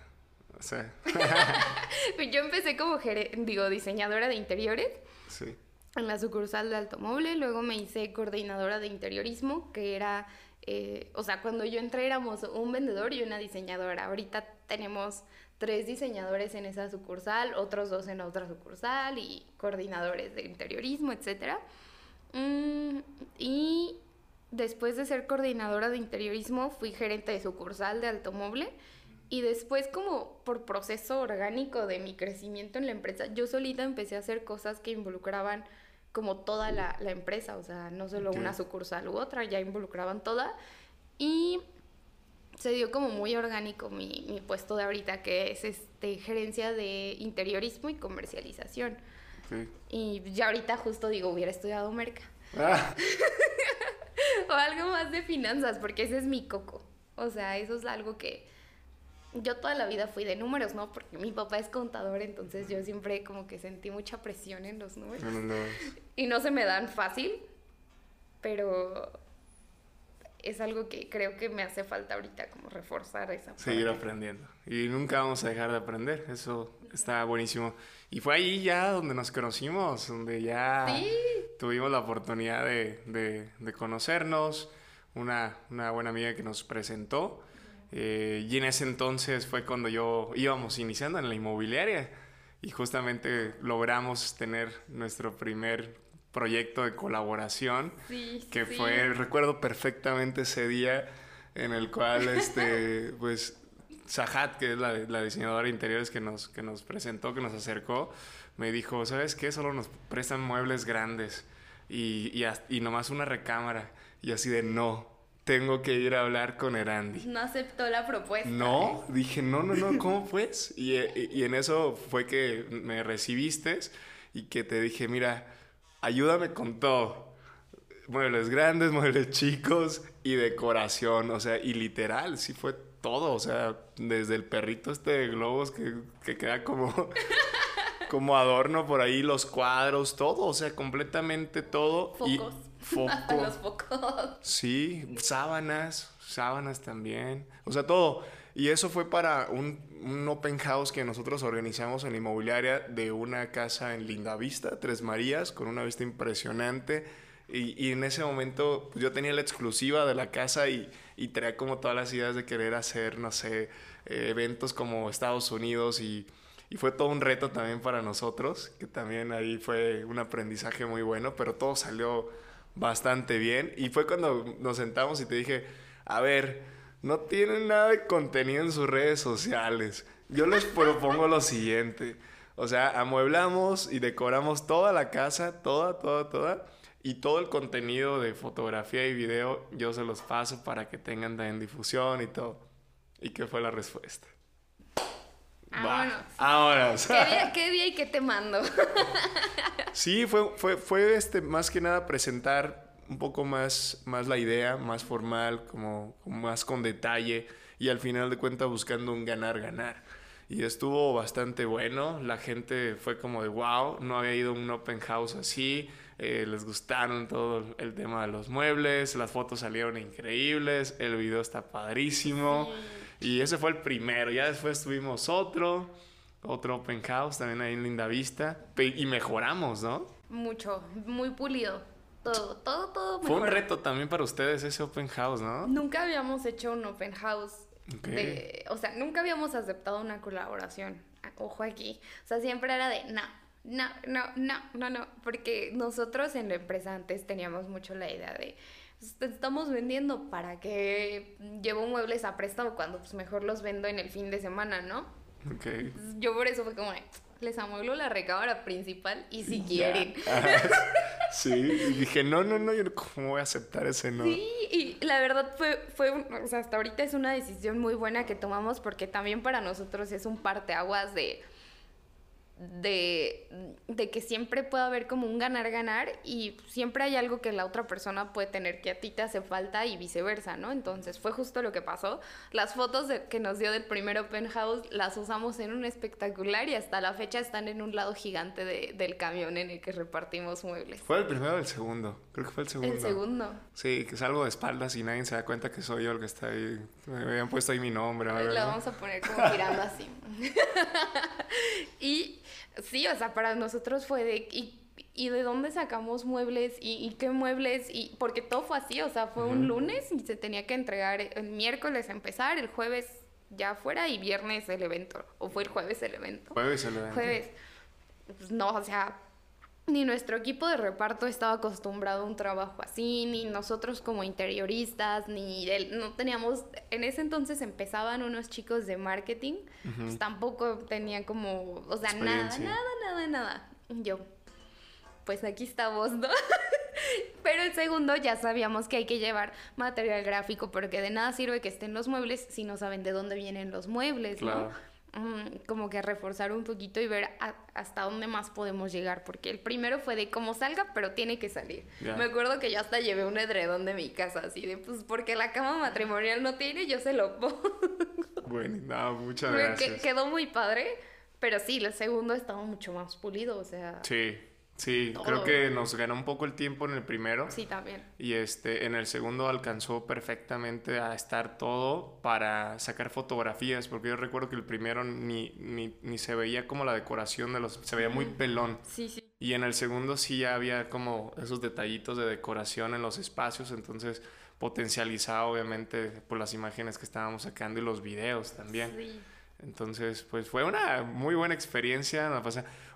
O sea. yo empecé como digo, diseñadora de interiores. Sí. En la sucursal de Automóvil, luego me hice coordinadora de interiorismo, que era, eh, o sea, cuando yo entré éramos un vendedor y una diseñadora. Ahorita tenemos tres diseñadores en esa sucursal, otros dos en otra sucursal y coordinadores de interiorismo, etc. Mm, y después de ser coordinadora de interiorismo, fui gerente de sucursal de Automóvil y después como por proceso orgánico de mi crecimiento en la empresa, yo solita empecé a hacer cosas que involucraban como toda la, la empresa, o sea, no solo una sucursal u otra, ya involucraban toda. Y se dio como muy orgánico mi, mi puesto de ahorita, que es este, gerencia de interiorismo y comercialización. Y ya ahorita justo digo, hubiera estudiado merca. Ah. o algo más de finanzas, porque ese es mi coco. O sea, eso es algo que yo toda la vida fui de números, ¿no? Porque mi papá es contador, entonces yo siempre como que sentí mucha presión en los números. Y no se me dan fácil, pero es algo que creo que me hace falta ahorita como reforzar esa Seguir aprendiendo. Y nunca vamos a dejar de aprender, eso está buenísimo. Y fue ahí ya donde nos conocimos, donde ya tuvimos la oportunidad de, de, de conocernos, una, una buena amiga que nos presentó. Eh, y en ese entonces fue cuando yo íbamos iniciando en la inmobiliaria. Y justamente logramos tener nuestro primer proyecto de colaboración que fue recuerdo perfectamente ese día en el cual este pues Sahat que es la, la, diseñadora de interiores que nos que nos presentó que nos acercó me dijo sabes qué solo nos prestan muebles grandes y, y, y nomás una recámara y así de no tengo que ir a hablar con Erandi. No aceptó la propuesta. No, dije, no, no, no, ¿cómo pues? Y, y, en eso fue que me recibiste y que te dije, mira, ayúdame con todo. Muebles grandes, muebles chicos y decoración, o sea, y literal, sí fue todo, o sea, desde el perrito este de globos que, que queda como, como adorno por ahí, los cuadros, todo, o sea, completamente todo. Focos. Foco. los focos. Sí, sábanas, sábanas también, o sea, todo. Y eso fue para un, un, open house que nosotros organizamos en la inmobiliaria de una casa en Lindavista, Tres Marías, con una vista impresionante. Y, y en ese momento pues, yo tenía la exclusiva de la casa y, y traía como todas las ideas de querer hacer, no sé, eh, eventos como Estados Unidos y, y, fue todo un reto también para nosotros, que también ahí fue un aprendizaje muy bueno, pero todo salió bastante bien y fue cuando nos sentamos y te dije, a ver, no tienen nada de contenido en sus redes sociales. Yo les propongo lo siguiente. O sea, amueblamos y decoramos toda la casa, toda, toda, toda y todo el contenido de fotografía y video yo se los paso para que tengan en difusión y todo. ¿Y qué fue la respuesta? Vámonos. Ahora. ¿Qué día, y qué te mando? sí, fue, fue, fue este, más que nada presentar un poco más, más la idea, más formal, como, como más con detalle y al final de cuentas buscando un ganar-ganar. Y estuvo bastante bueno, la gente fue como de wow, no había ido a un open house así eh, les gustaron todo el tema de los muebles, las fotos salieron increíbles, el video está padrísimo. Y ese fue el primero, ya después tuvimos otro, otro open house también ahí en Linda Vista, y mejoramos, ¿no? Mucho, muy pulido. Todo, todo, todo. Fue un reto también para ustedes ese open house, ¿no? Nunca habíamos hecho un open house. o sea, nunca habíamos aceptado una colaboración. Ojo aquí. O sea, siempre era de, no, no, no, no, no, no, porque nosotros en la empresa antes teníamos mucho la idea de pues, estamos vendiendo para que llevo muebles a préstamo cuando pues mejor los vendo en el fin de semana, ¿no? Ok. Yo por eso fue como, les amueblo la recámara principal y si quieren. sí, y dije, no, no, no, yo cómo voy a aceptar ese no. Sí, y la verdad fue, fue, o sea, hasta ahorita es una decisión muy buena que tomamos porque también para nosotros es un parteaguas de de, de, que siempre puede haber como un ganar-ganar y siempre hay algo que la otra persona puede tener que a ti te hace falta y viceversa, ¿no? Entonces fue justo lo que pasó. Las fotos que nos dio del primer open house las usamos en un espectacular y hasta la fecha están en un lado gigante de, del camión en el que repartimos muebles. ¿Fue el primero o el segundo? Creo que fue el segundo. El segundo. Sí, que salgo de espaldas y nadie se da cuenta que soy yo el que está ahí. Me habían puesto ahí mi nombre. Lo vamos a poner como girando así. y Sí, o sea, para nosotros fue de... ¿Y, y de dónde sacamos muebles? ¿Y, qué muebles? y Porque todo fue así, o sea, fue un lunes y se tenía que entregar el miércoles empezar, el jueves ya fuera y viernes el evento. ¿O fue el jueves el evento? Jueves el evento. Jueves. Pues no, o sea, ni nuestro equipo de reparto estaba acostumbrado a un trabajo así, ni nosotros como interioristas, ni no teníamos, en ese entonces empezaban unos chicos de marketing, pues tampoco tenían como, o sea, nada, nada, nada, nada. Yo, pues aquí estamos, ¿no? Pero el segundo ya sabíamos que hay que llevar material gráfico, porque de nada sirve que estén los muebles si no saben de dónde vienen los muebles, ¿no? Como que reforzar un poquito y ver hasta dónde más podemos llegar, porque el primero fue de cómo salga, pero tiene que salir. Me acuerdo que yo hasta llevé un edredón de mi casa, así de, pues porque la cama matrimonial no tiene, yo se lo pongo. Bueno, no, muchas gracias. quedó muy padre, pero sí, el segundo estaba mucho más pulido, o sea... Sí. Sí, creo que nos ganó un poco el tiempo en el primero. Sí, también. Y este, en el segundo alcanzó perfectamente a estar todo para sacar fotografías, porque yo recuerdo que el primero ni, ni, ni se veía como la decoración de los... se veía muy pelón. Sí, sí. Y en el segundo sí ya había como esos detallitos de decoración en los espacios, entonces potencializaba obviamente por las imágenes que estábamos sacando y los videos también. Sí. Entonces, pues fue una muy buena experiencia. La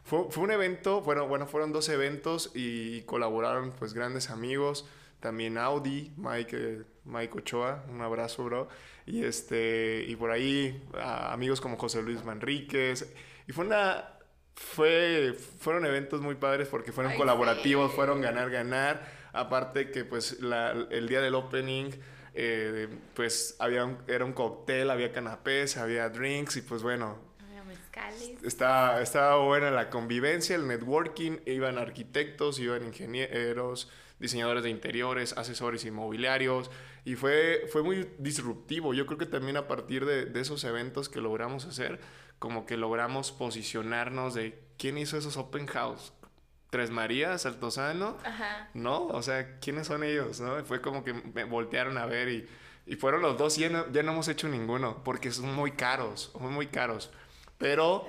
fue, fue, un evento, bueno, bueno, fueron dos eventos y colaboraron pues grandes amigos. También Audi, Mike, Mike Ochoa, un abrazo, bro. Y, este, y por ahí amigos como José Luis Manríquez. Y fue una, fue, fueron eventos muy padres porque fueron colaborativos, fueron ganar, ganar. Aparte que pues la, el día del opening eh, pues había un, era un cóctel, había canapés, había drinks y pues bueno, Mezcales. estaba, estaba buena la convivencia, el networking, iban arquitectos, iban ingenieros, diseñadores de interiores, asesores inmobiliarios y fue, fue muy disruptivo. Yo creo que también a partir de, de esos eventos que logramos hacer, como que logramos posicionarnos de quién hizo esos open house. Tres Marías, Altozano, Ajá. ¿no? O sea, ¿quiénes son ellos? ¿no? Fue como que me voltearon a ver y, y fueron los dos y ya no, ya no hemos hecho ninguno porque son muy caros, son muy caros. Pero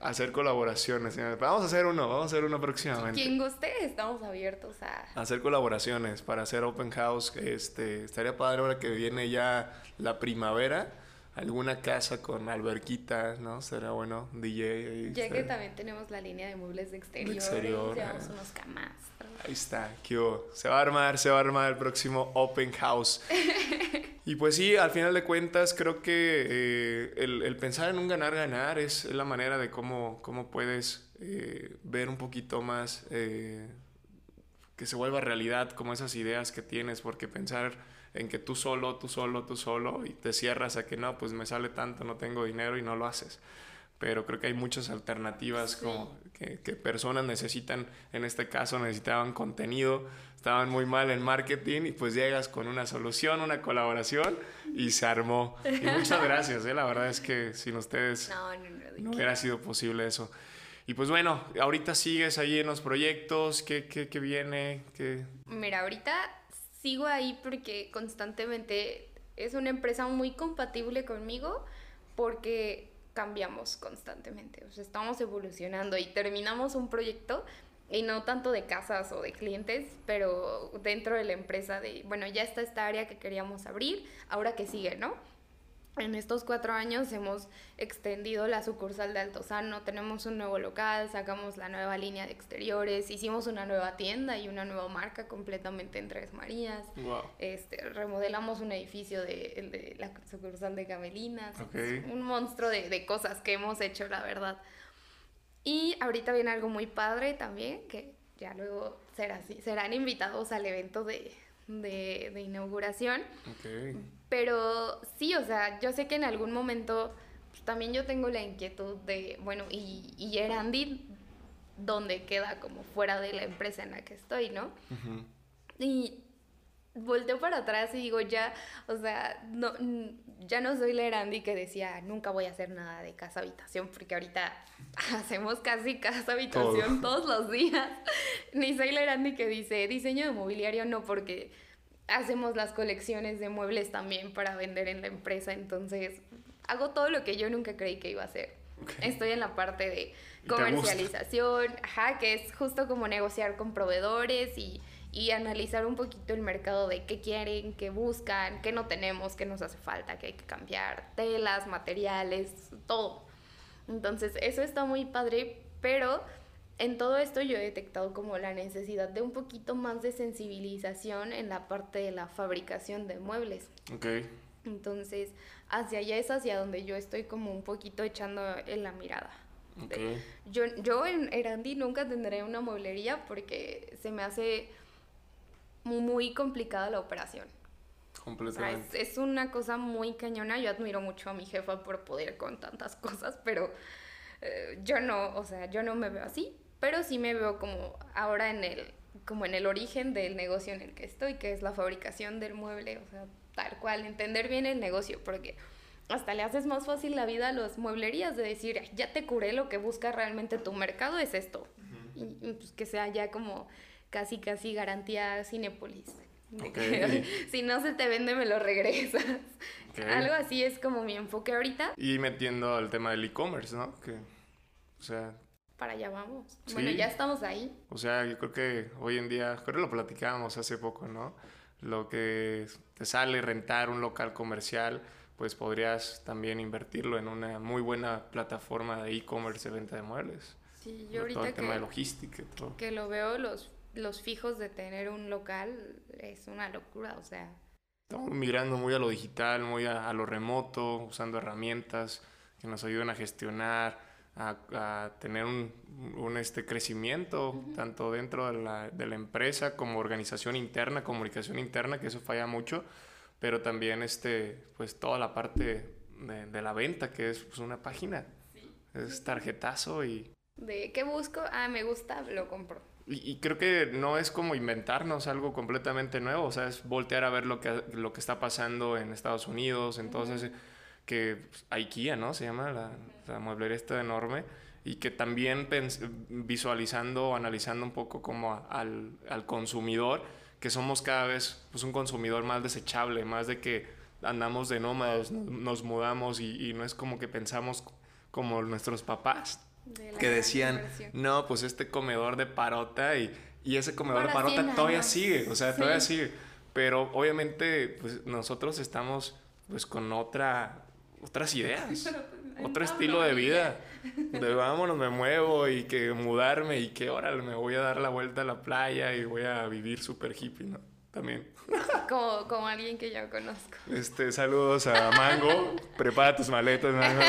hacer colaboraciones. Vamos a hacer uno, vamos a hacer uno próximamente. Quien guste, estamos abiertos a... Hacer colaboraciones para hacer open house. Este, estaría padre ahora que viene ya la primavera. Alguna casa con alberquita, ¿no? Será bueno, DJ. Ya que también tenemos la línea de muebles de exterior. exterior, Llevamos ajá. unos camastros. Ahí está, ¿qué hubo? Se va a armar, se va a armar el próximo Open House. Y pues sí, al final de cuentas creo que eh, el, el pensar en un ganar-ganar es la manera de cómo, cómo puedes eh, ver un poquito más eh, que se vuelva realidad como esas ideas que tienes, porque pensar en que tú solo, tú solo, tú solo y te cierras a que no, pues me sale tanto, no tengo dinero y no lo haces. Pero creo que hay muchas alternativas Sí. como que, que personas necesitan, en este caso necesitaban contenido, estaban muy mal en marketing y pues llegas con una solución, una colaboración y se armó. Y muchas gracias, ¿eh? la verdad es que sin ustedes No, no, no. hubiera sido posible eso. Y pues bueno, ahorita sigues ahí en los proyectos, ¿qué, qué, qué viene? ¿Qué... Mira, ahorita sigo ahí porque constantemente es una empresa muy compatible conmigo porque cambiamos constantemente. O sea, estamos evolucionando y terminamos un proyecto y no tanto de casas o de clientes, pero dentro de la empresa de, bueno, ya está esta área que queríamos abrir, ahora que sigue, ¿no? En estos cuatro años hemos extendido la sucursal de Altozano, tenemos un nuevo local, sacamos la nueva línea de exteriores, hicimos una nueva tienda y una nueva marca completamente en Tres Marías. Wow. Este, remodelamos un edificio de, de la sucursal de Camelinas. Ok. Es un monstruo de, de cosas que hemos hecho, la verdad. Y ahorita viene algo muy padre también, que ya luego será así, serán invitados al evento de, de, de inauguración. Ok. Pero sí, o sea, yo sé que en algún momento pues, también yo tengo la inquietud de, bueno, y, y Erandi, ¿dónde queda como fuera de la empresa en la que estoy, no? Ujú. Y volteo para atrás y digo, ya, o sea, no, ya no soy la Erandi que decía, nunca voy a hacer nada de casa habitación, porque ahorita hacemos casi casa habitación todos los días. Ni soy la Erandi que dice diseño de mobiliario, no, porque hacemos las colecciones de muebles también para vender en la empresa, entonces hago todo lo que yo nunca creí que iba a hacer. Estoy en la parte de comercialización, ajá, que es justo como negociar con proveedores y, y analizar un poquito el mercado de qué quieren, qué buscan, qué no tenemos, qué nos hace falta, qué hay que cambiar, telas, materiales, todo. Entonces, eso está muy padre, pero en todo esto yo he detectado como la necesidad de un poquito más de sensibilización en la parte de la fabricación de muebles. Ok. Entonces, hacia allá es hacia donde yo estoy como un poquito echando en la mirada. Ok. Yo, yo en Erandi nunca tendré una mueblería porque se me hace muy complicada la operación. O sea, Completamente. es, es una cosa muy cañona. Yo admiro mucho a mi jefa por poder con tantas cosas, pero eh, yo no, o sea, yo no me veo así. Pero sí me veo como ahora en el, como en el origen del negocio en el que estoy, que es la fabricación del mueble, o sea, tal cual, entender bien el negocio, porque hasta le haces más fácil la vida a las mueblerías de decir, "Ay, ya te curé lo que busca realmente tu mercado es esto. y, y, pues que sea ya como casi, casi garantía que, si no se te vende, me lo regresas. Algo así es como mi enfoque ahorita. Y metiendo el tema del e-commerce, ¿no? Que, o sea, Para allá vamos. Sí. Bueno, ya estamos ahí. O sea, yo creo que hoy en día, creo que lo platicábamos hace poco, ¿no? Lo que te sale rentar un local comercial, pues podrías también invertirlo en una muy buena plataforma de e-commerce de venta de muebles. Sí, yo Todo el ahorita tema de logística y todo. que lo veo, los, los fijos de tener un local es una locura. O sea, Estamos migrando muy a lo digital, muy a, a lo remoto, usando herramientas que nos ayuden a gestionar, a, a tener un, un, este crecimiento, tanto dentro de la, de la empresa como organización interna, comunicación interna, que eso falla mucho. pero también este, pues toda la parte de, la venta, que es pues, una página. Es tarjetazo y... ¿De qué busco? Ah, me gusta, lo compro. Y, creo que no es como inventarnos algo completamente nuevo, o sea, es voltear a ver lo que, lo que está pasando en Estados Unidos, entonces, que pues, IKEA, ¿no? Se llama la, la mueblería esta enorme, y que también visualizando o analizando un poco como al, al, consumidor, que somos cada vez pues, un consumidor más desechable, más de que andamos de nómadas, nos mudamos y, y no es como que pensamos como nuestros papás, que decían, no, pues este comedor de parota y, y ese comedor de parota todavía sigue, o sea, todavía sigue. Pero obviamente, pues nosotros estamos pues con otra, otras ideas, pues, otro estilo de vida. De vámonos, me muevo y que mudarme y que órale, me voy a dar la vuelta a la playa y voy a vivir súper hippie, ¿no? También. Como, como alguien que yo conozco. Este, saludos a Mango. Prepara tus maletas, Mango.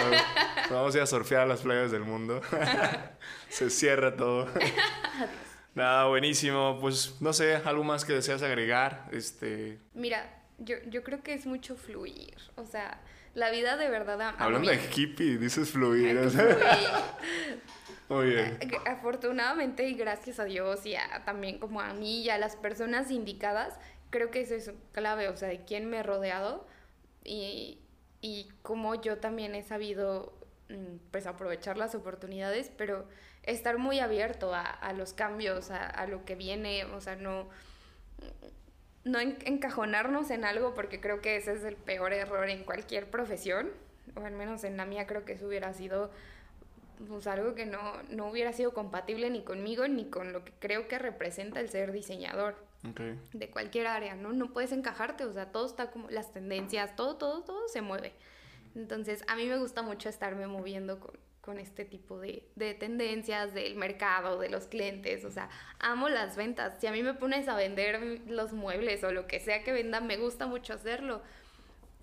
Vamos a ir a surfear a las playas del mundo. Se cierra todo. Nada, buenísimo. Pues no sé, algo más que deseas agregar. Este. Mira, yo, yo creo que es mucho fluir. O sea, la vida de verdad. Hablando de hippie, dices fluir. Muy bien. Eh, afortunadamente y gracias a Dios y también como a mí y a las personas indicadas, creo que eso es clave, o sea, de quién me he rodeado y, y cómo yo también he sabido mm, pues aprovechar las oportunidades, pero estar muy abierto a, los cambios, a, lo que viene, o sea, no, no encajonarnos en algo porque creo que ese es el peor error en cualquier profesión, o al menos en la mía creo que eso hubiera sido pues algo que no, no hubiera sido compatible ni conmigo ni con lo que creo que representa el ser diseñador de cualquier área, ¿no? No puedes encajarte, o sea, todo está como las tendencias, todo, todo, todo se mueve. Entonces, a mí me gusta mucho estarme moviendo con, con este tipo de, de, tendencias del mercado, de los clientes, o sea, amo las ventas. Si a mí me pones a vender los muebles o lo que sea que venda, me gusta mucho hacerlo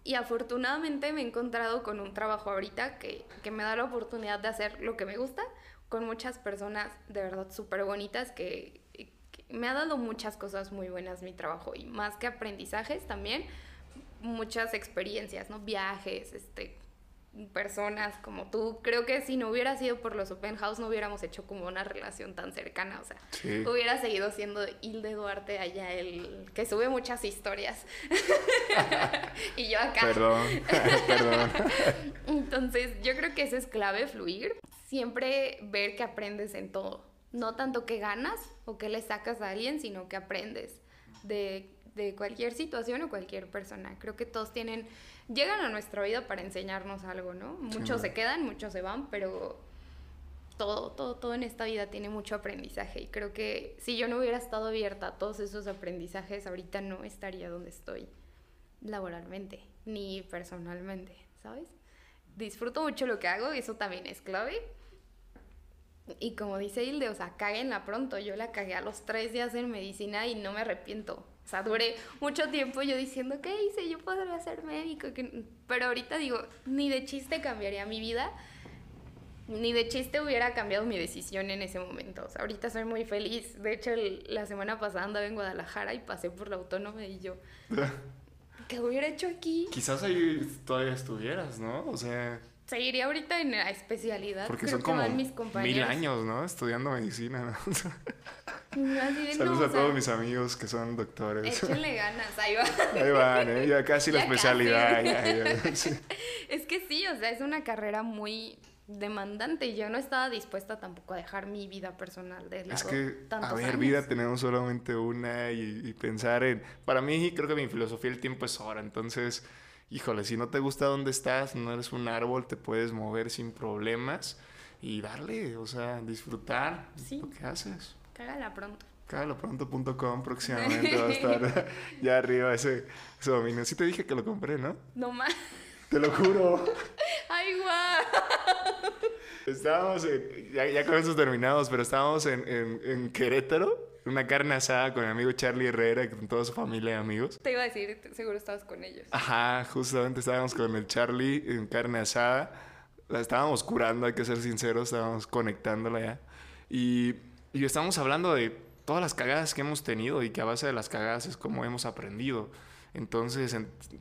y afortunadamente me he encontrado con un trabajo ahorita que, me da la oportunidad de hacer lo que me gusta, con muchas personas de verdad súper bonitas que, me ha dado muchas cosas muy buenas mi trabajo y más que aprendizajes también, muchas experiencias, ¿no? Viajes, este, personas como tú. Creo que si no hubiera sido por los open house no hubiéramos hecho como una relación tan cercana, o sea, hubiera seguido siendo Hilde Duarte allá el que sube muchas historias. y yo acá. Perdón, perdón. Entonces, yo creo que eso es clave, fluir. Siempre ver que aprendes en todo. No tanto que ganas o que le sacas a alguien, sino que aprendes de, de cualquier situación o cualquier persona. Creo que todos tienen llegan a nuestra vida para enseñarnos algo, ¿no? Muchos se quedan, muchos se van, pero todo, todo, todo en esta vida tiene mucho aprendizaje y creo que si yo no hubiera estado abierta a todos esos aprendizajes, ahorita no estaría donde estoy laboralmente ni personalmente, ¿sabes? Disfruto mucho lo que hago y eso también es clave. Y como dice Hilde, o sea, cáguenla pronto. Yo la cagué a los tres días en medicina y no me arrepiento. O sea, duré mucho tiempo yo diciendo, ¿qué hice? Yo podría ser médico. Pero ahorita digo, ni de chiste cambiaría mi vida. Ni de chiste hubiera cambiado mi decisión en ese momento. O sea, ahorita soy muy feliz. De hecho, la semana pasada andaba en Guadalajara y pasé por la autónoma y yo, ¿qué hubiera hecho aquí? Quizás ahí todavía estuvieras, ¿no? O sea seguiría ahorita en la especialidad. Porque son como mis mil años, ¿no? Estudiando medicina. Saludos a todos mis amigos que son doctores. Échenle ganas, ahí va. Ahí van, ¿eh? Ya casi la especialidad. Es que sí, o sea, es una carrera muy demandante y yo no estaba dispuesta tampoco a dejar mi vida personal de lado. Es que, a ver, vida tenemos solamente una y, y pensar en... Para mí creo que mi filosofía el tiempo es ahora, entonces híjole, si no te gusta dónde estás, no eres un árbol, te puedes mover sin problemas y darle, o sea, disfrutar lo que haces. Cágala pronto. Cágalapronto.com próximamente va a estar ya arriba ese, ese dominio. Sí te dije que lo compré, ¿no? No más. Te lo juro. ¡Ay, guau! Estábamos en, ya, ya con eso terminamos, pero estábamos en, en, en Querétaro una carne asada con mi amigo Charlie Herrera, con toda su familia y amigos. Te iba a decir, seguro estabas con ellos. Ajá, justamente estábamos con el Charlie en carne asada. La estábamos curando, hay que ser sinceros, estábamos conectándola ya. Y, y estábamos hablando de todas las cagadas que hemos tenido y que a base de las cagadas es como hemos aprendido. Entonces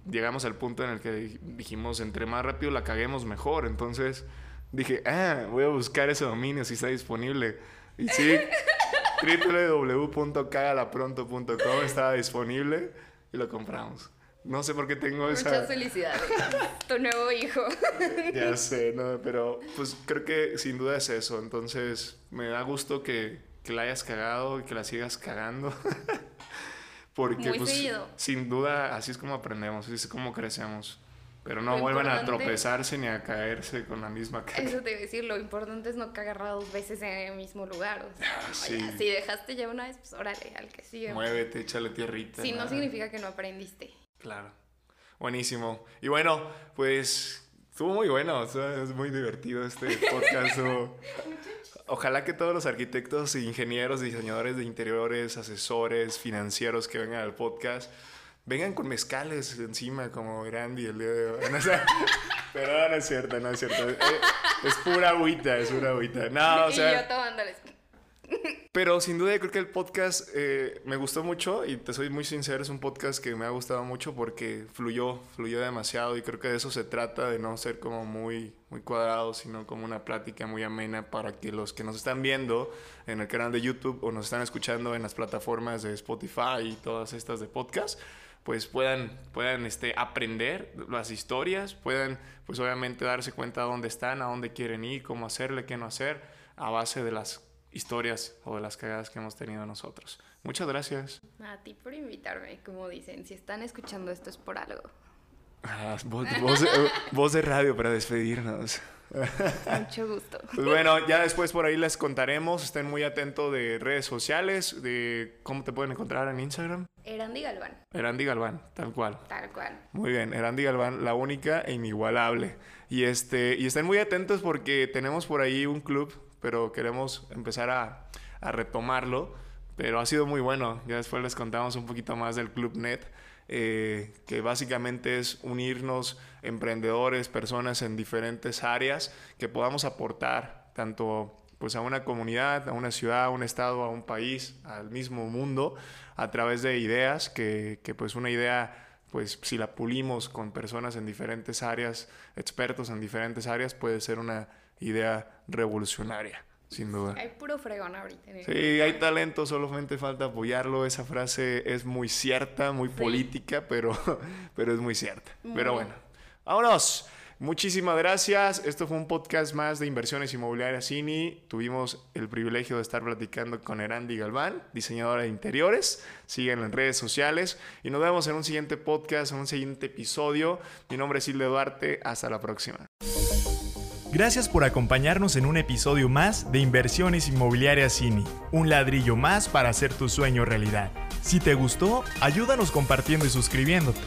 llegamos al punto en el que dijimos, entre más rápido la caguemos, mejor. Entonces dije, ah, voy a buscar ese dominio si está disponible. Y sí, www.cagalapronto.com estaba disponible y lo compramos. No sé por qué tengo esa... Muchas felicidades. tu nuevo hijo. ya sé, no, pero pues creo que sin duda es eso. Entonces me da gusto que, que la hayas cagado y que la sigas cagando. Porque pues sin duda así es como aprendemos, así es como crecemos. Pero no vuelvan a tropezarse ni a caerse con la misma cara. Eso te iba a decir, lo importante es no cagar dos veces en el mismo lugar. O sea, ah, si dejaste ya una vez, pues órale, al que sigue. Muévete, échale tierrita. Sí, no significa que no aprendiste. Claro. Buenísimo. Y bueno, pues estuvo muy bueno, es muy divertido este podcast. Ojalá que todos los arquitectos, ingenieros, diseñadores de interiores, asesores, financieros que vengan al podcast vengan con mezcales encima como Grandy el día de hoy. pero no es cierto, no es cierto. Es, es pura agüita, es pura agüita. No, o sea, y yo tomándoles. Pero sin duda creo que el podcast eh, me gustó mucho y te soy muy sincero, es un podcast que me ha gustado mucho porque fluyó, fluyó demasiado y creo que de eso se trata, de no ser como muy, muy cuadrado, sino como una plática muy amena para que los que nos están viendo en el canal de YouTube o nos están escuchando en las plataformas de Spotify y todas estas de podcast, pues puedan, puedan este, aprender las historias, puedan pues obviamente darse cuenta de dónde están, a dónde quieren ir, cómo hacerle, qué no hacer, a base de las historias o de las cagadas que hemos tenido nosotros. Muchas gracias. A ti por invitarme, como dicen, si están escuchando esto es por algo. Ah, voz, de radio para despedirnos. Mucho gusto. Pues bueno, ya después por ahí les contaremos. Estén muy atentos de redes sociales, de cómo te pueden encontrar en Instagram. Erandi Galván. Erandi Galván, tal cual. Tal cual. Muy bien, Erandi Galván, la única e inigualable. Y, este, y estén muy atentos porque tenemos por ahí un club pero queremos empezar a, retomarlo. Pero ha sido muy bueno. Ya después les contamos un poquito más del Club Net, eh, que básicamente es unirnos emprendedores, personas en diferentes áreas que podamos aportar tanto pues a una comunidad, a una ciudad, a un estado, a un país, al mismo mundo, a través de ideas que, que pues una idea pues si la pulimos con personas en diferentes áreas, expertos en diferentes áreas, puede ser una idea revolucionaria, sin duda. Hay puro fregón ahorita. sí, hay talento, solamente falta apoyarlo. Esa frase es muy cierta, muy política, pero, pero es muy cierta. Pero bueno, vámonos. Muchísimas gracias. Esto fue un podcast más de inversiones inmobiliarias CINI. Tuvimos el privilegio de estar platicando con Erandi Galván, diseñadora de interiores. Síguenla en redes sociales y nos vemos en un siguiente podcast, en un siguiente episodio. Mi nombre es Hilde Duarte. Hasta la próxima. Gracias por acompañarnos en un episodio más de Inversiones Inmobiliarias CINI, un ladrillo más para hacer tu sueño realidad. Si te gustó, ayúdanos compartiendo y suscribiéndote.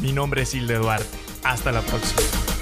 Mi nombre es Hilde Duarte. Hasta la próxima.